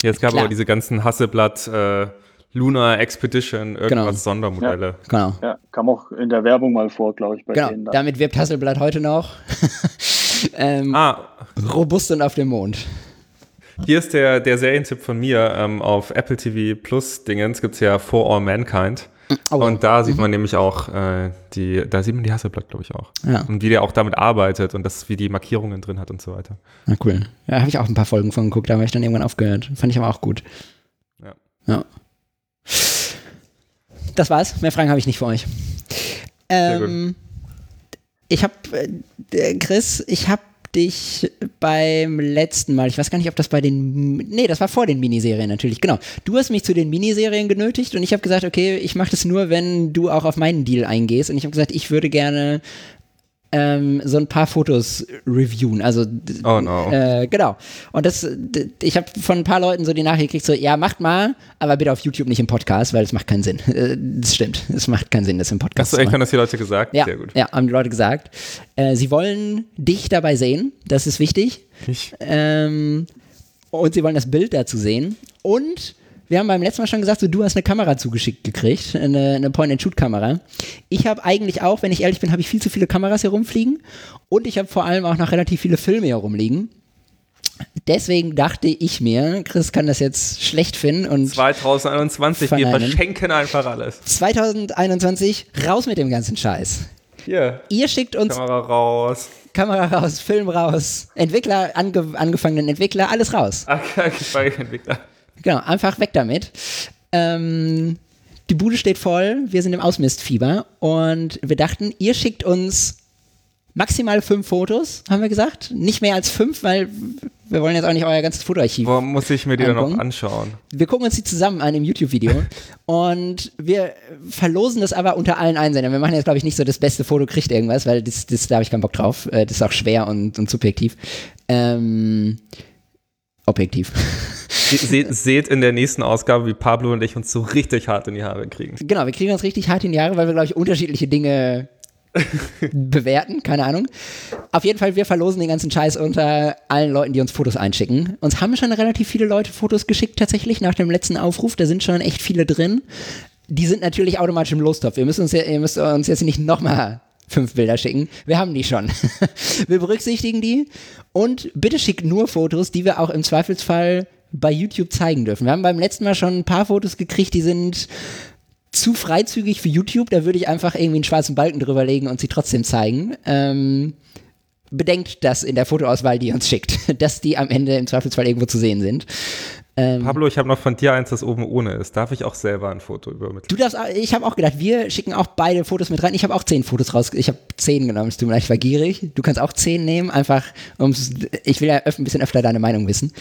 Jetzt gab es aber diese ganzen Hasselblatt äh, Lunar Expedition, irgendwas Genau. Sondermodelle. Genau. Ja, kam auch in der Werbung mal vor, glaube ich, bei Genau, denen. Da. damit wirbt Hasselblatt heute noch. ähm, Ah, Robust und auf dem Mond. hier ist der, der Serientipp von mir. Ähm, auf Apple TV Plus Dingens gibt es ja For All Mankind. Oh, Und da sieht man nämlich auch äh, die, da sieht man die Hasselblatt, glaube ich, auch. Ja. Und wie der auch damit arbeitet und das, wie die Markierungen drin hat und so weiter. Na cool. Ja, habe ich auch ein paar Folgen von geguckt, da habe ich dann irgendwann aufgehört. Fand ich aber auch gut. Ja. Ja. Das war's. Mehr Fragen habe ich nicht für euch. Ähm, ich habe, äh, Chris, ich habe dich beim letzten Mal, ich weiß gar nicht, ob das bei den, nee, das war vor den Miniserien natürlich, genau. Du hast mich zu den Miniserien genötigt und ich habe gesagt, okay, ich mache das nur, wenn du auch auf meinen Deal eingehst und ich habe gesagt, ich würde gerne ähm, so ein paar Fotos reviewen. Also Oh no. äh, genau. Und das, ich habe von ein paar Leuten so die Nachricht gekriegt, so, ja, macht mal, aber bitte auf YouTube nicht im Podcast, weil es macht keinen Sinn. Äh, Das stimmt. Es macht keinen Sinn, das im Podcast Hast du zu echt haben das die Leute gesagt? Ja, Sehr gut. ja, haben die Leute gesagt. Äh, sie wollen dich dabei sehen, das ist wichtig. Ich, Ähm, und sie wollen das Bild dazu sehen. Und wir haben beim letzten Mal schon gesagt, so, du hast eine Kamera zugeschickt gekriegt, eine, eine Point-and-Shoot-Kamera. Ich habe eigentlich auch, wenn ich ehrlich bin, habe ich viel zu viele Kameras hier rumfliegen. Und ich habe vor allem auch noch relativ viele Filme hier rumliegen. Deswegen dachte ich mir, Chris kann das jetzt schlecht finden und 2021, wir verschenken einfach alles. 2021 raus mit dem ganzen Scheiß. Hier, Ihr schickt uns Kamera raus. Kamera raus, Film raus, Entwickler, ange angefangenen Entwickler, alles raus. Entwickler. Genau, einfach weg damit. Ähm, die Bude steht voll, wir sind im Ausmistfieber und wir dachten, ihr schickt uns maximal fünf Fotos, haben wir gesagt. Nicht mehr als fünf, weil wir wollen jetzt auch nicht euer ganzes Fotoarchiv. Wo muss ich mir die dann noch anschauen? Wir gucken uns die zusammen an im YouTube-Video und wir verlosen das aber unter allen Einsendern. Wir machen jetzt, glaube ich, nicht so das beste Foto kriegt irgendwas, weil das, das da habe ich keinen Bock drauf. Äh, Das ist auch schwer und, und subjektiv. Ähm, objektiv. Se se seht in der nächsten Ausgabe, wie Pablo und ich uns so richtig hart in die Haare kriegen. Genau, wir kriegen uns richtig hart in die Jahre, weil wir, glaube ich, unterschiedliche Dinge bewerten, keine Ahnung. Auf jeden Fall, wir verlosen den ganzen Scheiß unter allen Leuten, die uns Fotos einschicken. Uns haben schon relativ viele Leute Fotos geschickt, tatsächlich, nach dem letzten Aufruf. Da sind schon echt viele drin. Die sind natürlich automatisch im Lostopf. Ihr müsst uns, ihr müsst uns jetzt nicht nochmal fünf Bilder schicken. Wir haben die schon. wir berücksichtigen die. Und bitte schickt nur Fotos, die wir auch im Zweifelsfall bei YouTube zeigen dürfen. Wir haben beim letzten Mal schon ein paar Fotos gekriegt, die sind zu freizügig für YouTube. Da würde ich einfach irgendwie einen schwarzen Balken drüber legen und sie trotzdem zeigen. Ähm, bedenkt das in der Fotoauswahl, die ihr uns schickt, dass die am Ende im Zweifelsfall irgendwo zu sehen sind. Ähm, Pablo, ich habe noch von dir eins, das oben ohne ist. Darf ich auch selber ein Foto übermitteln? Du darfst, ich habe auch gedacht, wir schicken auch beide Fotos mit rein. Ich habe auch zehn Fotos raus. Ich habe zehn genommen. Es tut mir leid, ich war gierig. Du kannst auch zehn nehmen, einfach ums. Ich will ja öf ein bisschen öfter deine Meinung wissen.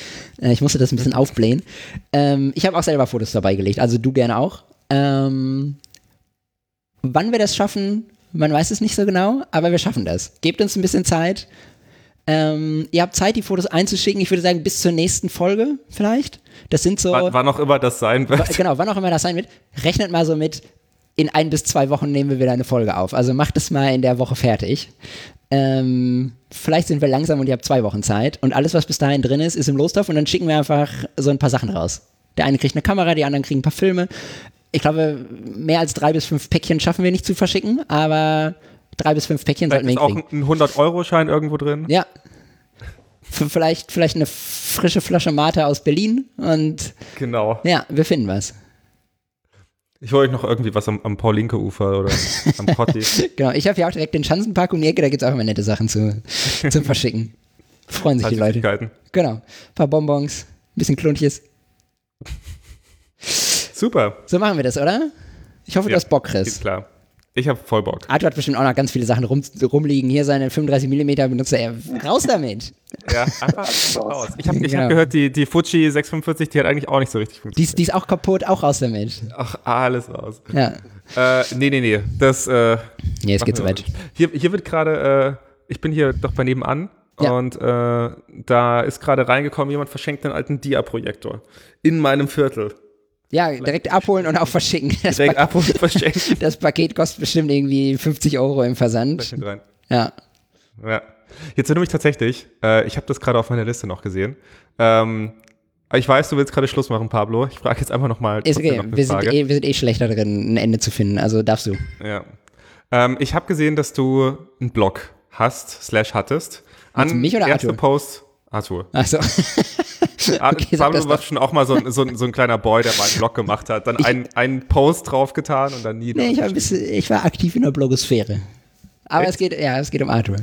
Äh, Ich musste das ein bisschen aufblähen. Ähm, ich habe auch selber Fotos dabei gelegt, also du gerne auch. Ähm, wann wir das schaffen, man weiß es nicht so genau, aber wir schaffen das. Gebt uns ein bisschen Zeit. Ähm, ihr habt Zeit, die Fotos einzuschicken. Ich würde sagen, bis zur nächsten Folge vielleicht. Das sind so. Wann, wann auch immer das sein wird. Genau, wann auch immer das sein wird, rechnet mal so mit, in ein bis zwei Wochen nehmen wir wieder eine Folge auf. Also macht es mal in der Woche fertig. Ähm, vielleicht sind wir langsam und ihr habt zwei Wochen Zeit. Und alles, was bis dahin drin ist, ist im Lostopf und dann schicken wir einfach so ein paar Sachen raus. Der eine kriegt eine Kamera, die anderen kriegen ein paar Filme. Ich glaube, mehr als drei bis fünf Päckchen schaffen wir nicht zu verschicken, aber drei bis fünf Päckchen Vielleicht sollten wir ist auch hinkriegen. ein 100-Euro-Schein irgendwo drin. Ja. F vielleicht, vielleicht eine frische Flasche Mate aus Berlin und Genau. ja, wir finden was. Ich wollte euch noch irgendwie was am, am Paulinke-Ufer oder am Potti. genau, ich habe ja auch direkt den Schanzenpark um die Ecke, da gibt es auch immer nette Sachen zu, zum Verschicken. Freuen sich die Leute. Genau. Ein paar Bonbons, ein bisschen Klunches. Super. So machen wir das, oder? Ich hoffe, du Ja, hast Bock, Ist Chris. klar. Ich habe voll Bock. Arthur hat bestimmt auch noch ganz viele Sachen rum, rumliegen. Hier seine 35mm benutzt er. Raus damit! Ja, einfach raus. Ich habe Genau. hab gehört, die, die Fuji 645, die hat eigentlich auch nicht so richtig Die funktioniert. ist, die ist auch kaputt, auch raus damit. Ach, alles raus. Ja. Äh, nee, nee, nee. Das, äh, Nee, so machen wir weit. Hier, hier wird gerade, äh, ich bin hier doch bei nebenan Ja. und äh, da ist gerade reingekommen, jemand verschenkt einen alten Dia-Projektor. In meinem Viertel. Ja, direkt abholen und auch verschicken. Das, Direkt pa ab und verschenken. das Paket kostet bestimmt irgendwie 50 Euro im Versand. Rein. Ja. Ja. Jetzt erinnere mich tatsächlich, äh, ich habe das gerade auf meiner Liste noch gesehen. Ähm, ich weiß, du willst gerade Schluss machen, Pablo. Ich frage jetzt einfach nochmal. Ist okay. Wir sind, eh, wir sind eh schlechter drin, ein Ende zu finden. Also darfst du. Ja. Ähm, ich habe gesehen, dass du einen Blog hast, slash hattest. An mich oder erste Arthur? Post. Arthur. Achso. Okay, sag Pablo war schon auch mal so, ein- so, so ein kleiner Boy, der mal einen Blog gemacht hat. Dann einen, einen Post draufgetan und dann nie. Nee, ich war, bisschen, ich war aktiv in der Blogosphäre. Aber Echt? es geht, ja, es geht um Arthur.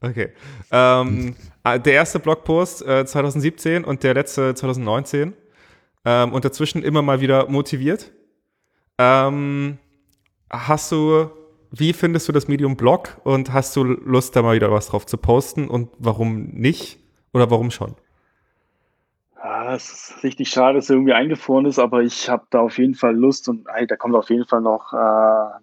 Okay. Ähm, äh, der erste Blogpost äh, 2017 und der letzte 2019. Ähm, und dazwischen immer mal wieder motiviert. Ähm, hast du, wie findest du das Medium Blog und hast du Lust, da mal wieder was drauf zu posten und warum nicht? Oder warum schon? Ja, es ist richtig schade, dass er irgendwie eingefroren ist, aber ich habe da auf jeden Fall Lust und hey, da kommt auf jeden Fall noch äh,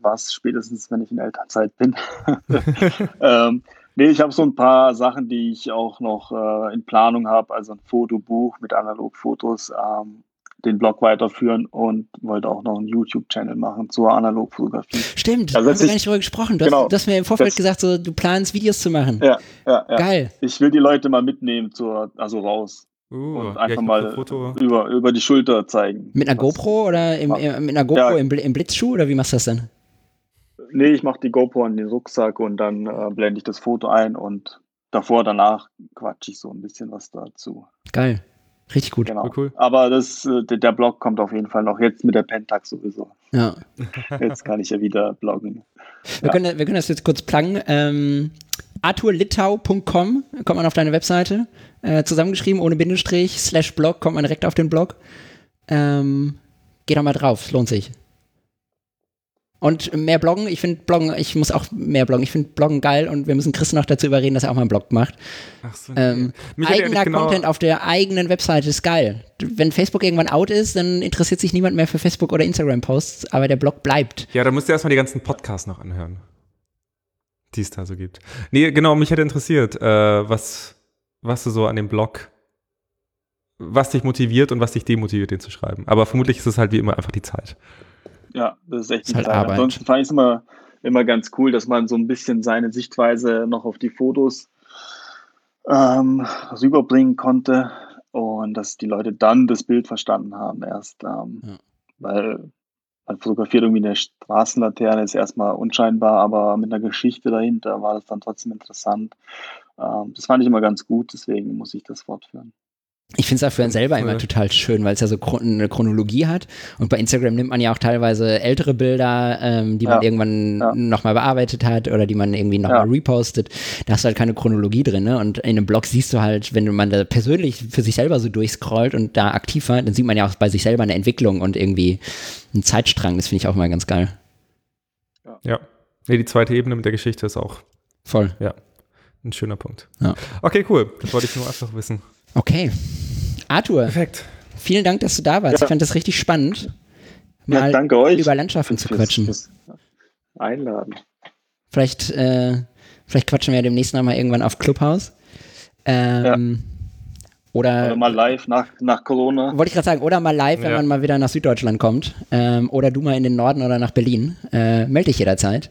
was, spätestens wenn ich in Elternzeit bin. ähm, nee, ich habe so ein paar Sachen, die ich auch noch äh, in Planung habe, also ein Fotobuch mit Analogfotos, ähm, den Blog weiterführen und wollte auch noch einen YouTube-Channel machen zur Analogfotografie. Stimmt, Also haben wir gar nicht drüber gesprochen. Du, hast, Genau. du hast mir im Vorfeld Das- gesagt, so, du planst Videos zu machen. Ja, ja, ja. Geil. Ich will die Leute mal mitnehmen, zur, also raus Uh, und ja, einfach mach mal ein Foto. über, über die Schulter zeigen. Mit einer GoPro oder im, Ja. mit einer GoPro Ja. im, Bl- im Blitzschuh oder wie machst du das denn? Nee, ich mache die GoPro in den Rucksack und dann äh, blende ich das Foto ein und davor, danach quatsche ich so ein bisschen was dazu. Geil. Richtig gut. Genau. Cool, cool. Aber das, äh, der, der Blog kommt auf jeden Fall noch. Jetzt mit der Pentax sowieso. Ja. Jetzt kann ich ja wieder bloggen. Wir, können, wir können das jetzt kurz pluggen. Ähm, arthurlittau.com kommt man auf deine Webseite. Äh, zusammengeschrieben, ohne Bindestrich, slash Blog, kommt man direkt auf den Blog. Ähm, geh doch mal drauf, es lohnt sich. Und mehr bloggen, ich finde Bloggen, ich muss auch mehr bloggen. Ich finde Bloggen geil und wir müssen Chris noch dazu überreden, dass er auch mal einen Blog macht. Ach so, Ähm, eigener genau- Content auf der eigenen Webseite ist geil. Wenn Facebook irgendwann out ist, dann interessiert sich niemand mehr für Facebook oder Instagram-Posts, aber der Blog bleibt. Ja, da musst du erstmal die ganzen Podcasts noch anhören, die es da so gibt. Nee, genau, mich hätte interessiert, äh, was, was du so an dem Blog, was dich motiviert und was dich demotiviert, den zu schreiben. Aber vermutlich ist es halt wie immer einfach die Zeit. Ja, das ist echt Ist halt Zeit. Arbeit. Ansonsten fand ich es immer, immer ganz cool, dass man so ein bisschen seine Sichtweise noch auf die Fotos ähm, rüberbringen konnte und dass die Leute dann das Bild verstanden haben erst. Ähm, Ja. Weil man fotografiert irgendwie eine Straßenlaterne, ist erstmal unscheinbar, aber mit einer Geschichte dahinter war das dann trotzdem interessant. Ähm, das fand ich immer ganz gut, deswegen muss ich das fortführen. Ich finde es auch für einen selber immer total schön, weil es ja so chron eine Chronologie hat. Und bei Instagram nimmt man ja auch teilweise ältere Bilder, ähm, die man Ja. irgendwann Ja. nochmal bearbeitet hat oder die man irgendwie nochmal Ja. repostet. Da hast du halt keine Chronologie drin. Ne? Und in einem Blog siehst du halt, wenn man da persönlich für sich selber so durchscrollt und da aktiv war, dann sieht man ja auch bei sich selber eine Entwicklung und irgendwie einen Zeitstrang. Das finde ich auch mal ganz geil. Ja. Nee, die zweite Ebene mit der Geschichte ist auch Voll. ein schöner Punkt. Ja. Okay, cool. Das wollte ich nur einfach wissen. Okay. Arthur, Perfekt. vielen Dank, dass du da warst. Ja. Ich fand das richtig spannend, Ja, mal danke euch. über Landschaften zu quatschen. Einladen. Vielleicht, äh, vielleicht quatschen wir ja demnächst nochmal irgendwann auf Clubhouse. Ähm, Oder, Oder mal live nach, nach Corona. wollte ich gerade sagen, oder mal live, wenn Ja. man mal wieder nach Süddeutschland kommt. Ähm, oder du mal in den Norden oder nach Berlin. Äh, melde dich jederzeit.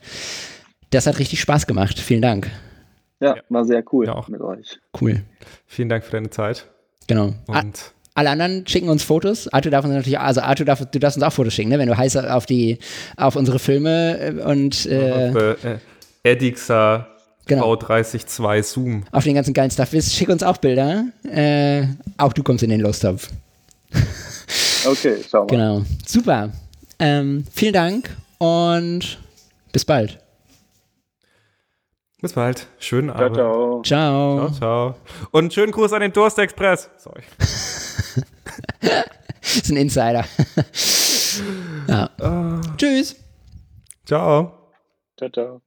Das hat richtig Spaß gemacht. Vielen Dank. Ja, war sehr cool Ja, auch. mit euch. Cool. Vielen Dank für deine Zeit. Genau. Und Alle anderen schicken uns Fotos. Arthur darf uns natürlich, also Arthur darf, du darfst uns auch Fotos schicken, ne? wenn du heiß auf die, auf unsere Filme äh, und äh, auf, äh, Edixa Genau. V302 Zoom. auf den ganzen geilen Stuff bist, schick uns auch Bilder. Äh, auch du kommst in den Lostopf. Okay, schau mal. Genau. Super. Ähm, vielen Dank und bis bald. Bis bald. Schönen Ciao, Abend. ciao. Ciao. Ciao, ciao. Und schönen Gruß an den Durst Express. Sorry. Das ist ein Insider. ja. Tschüss. Ciao. Ciao, ciao.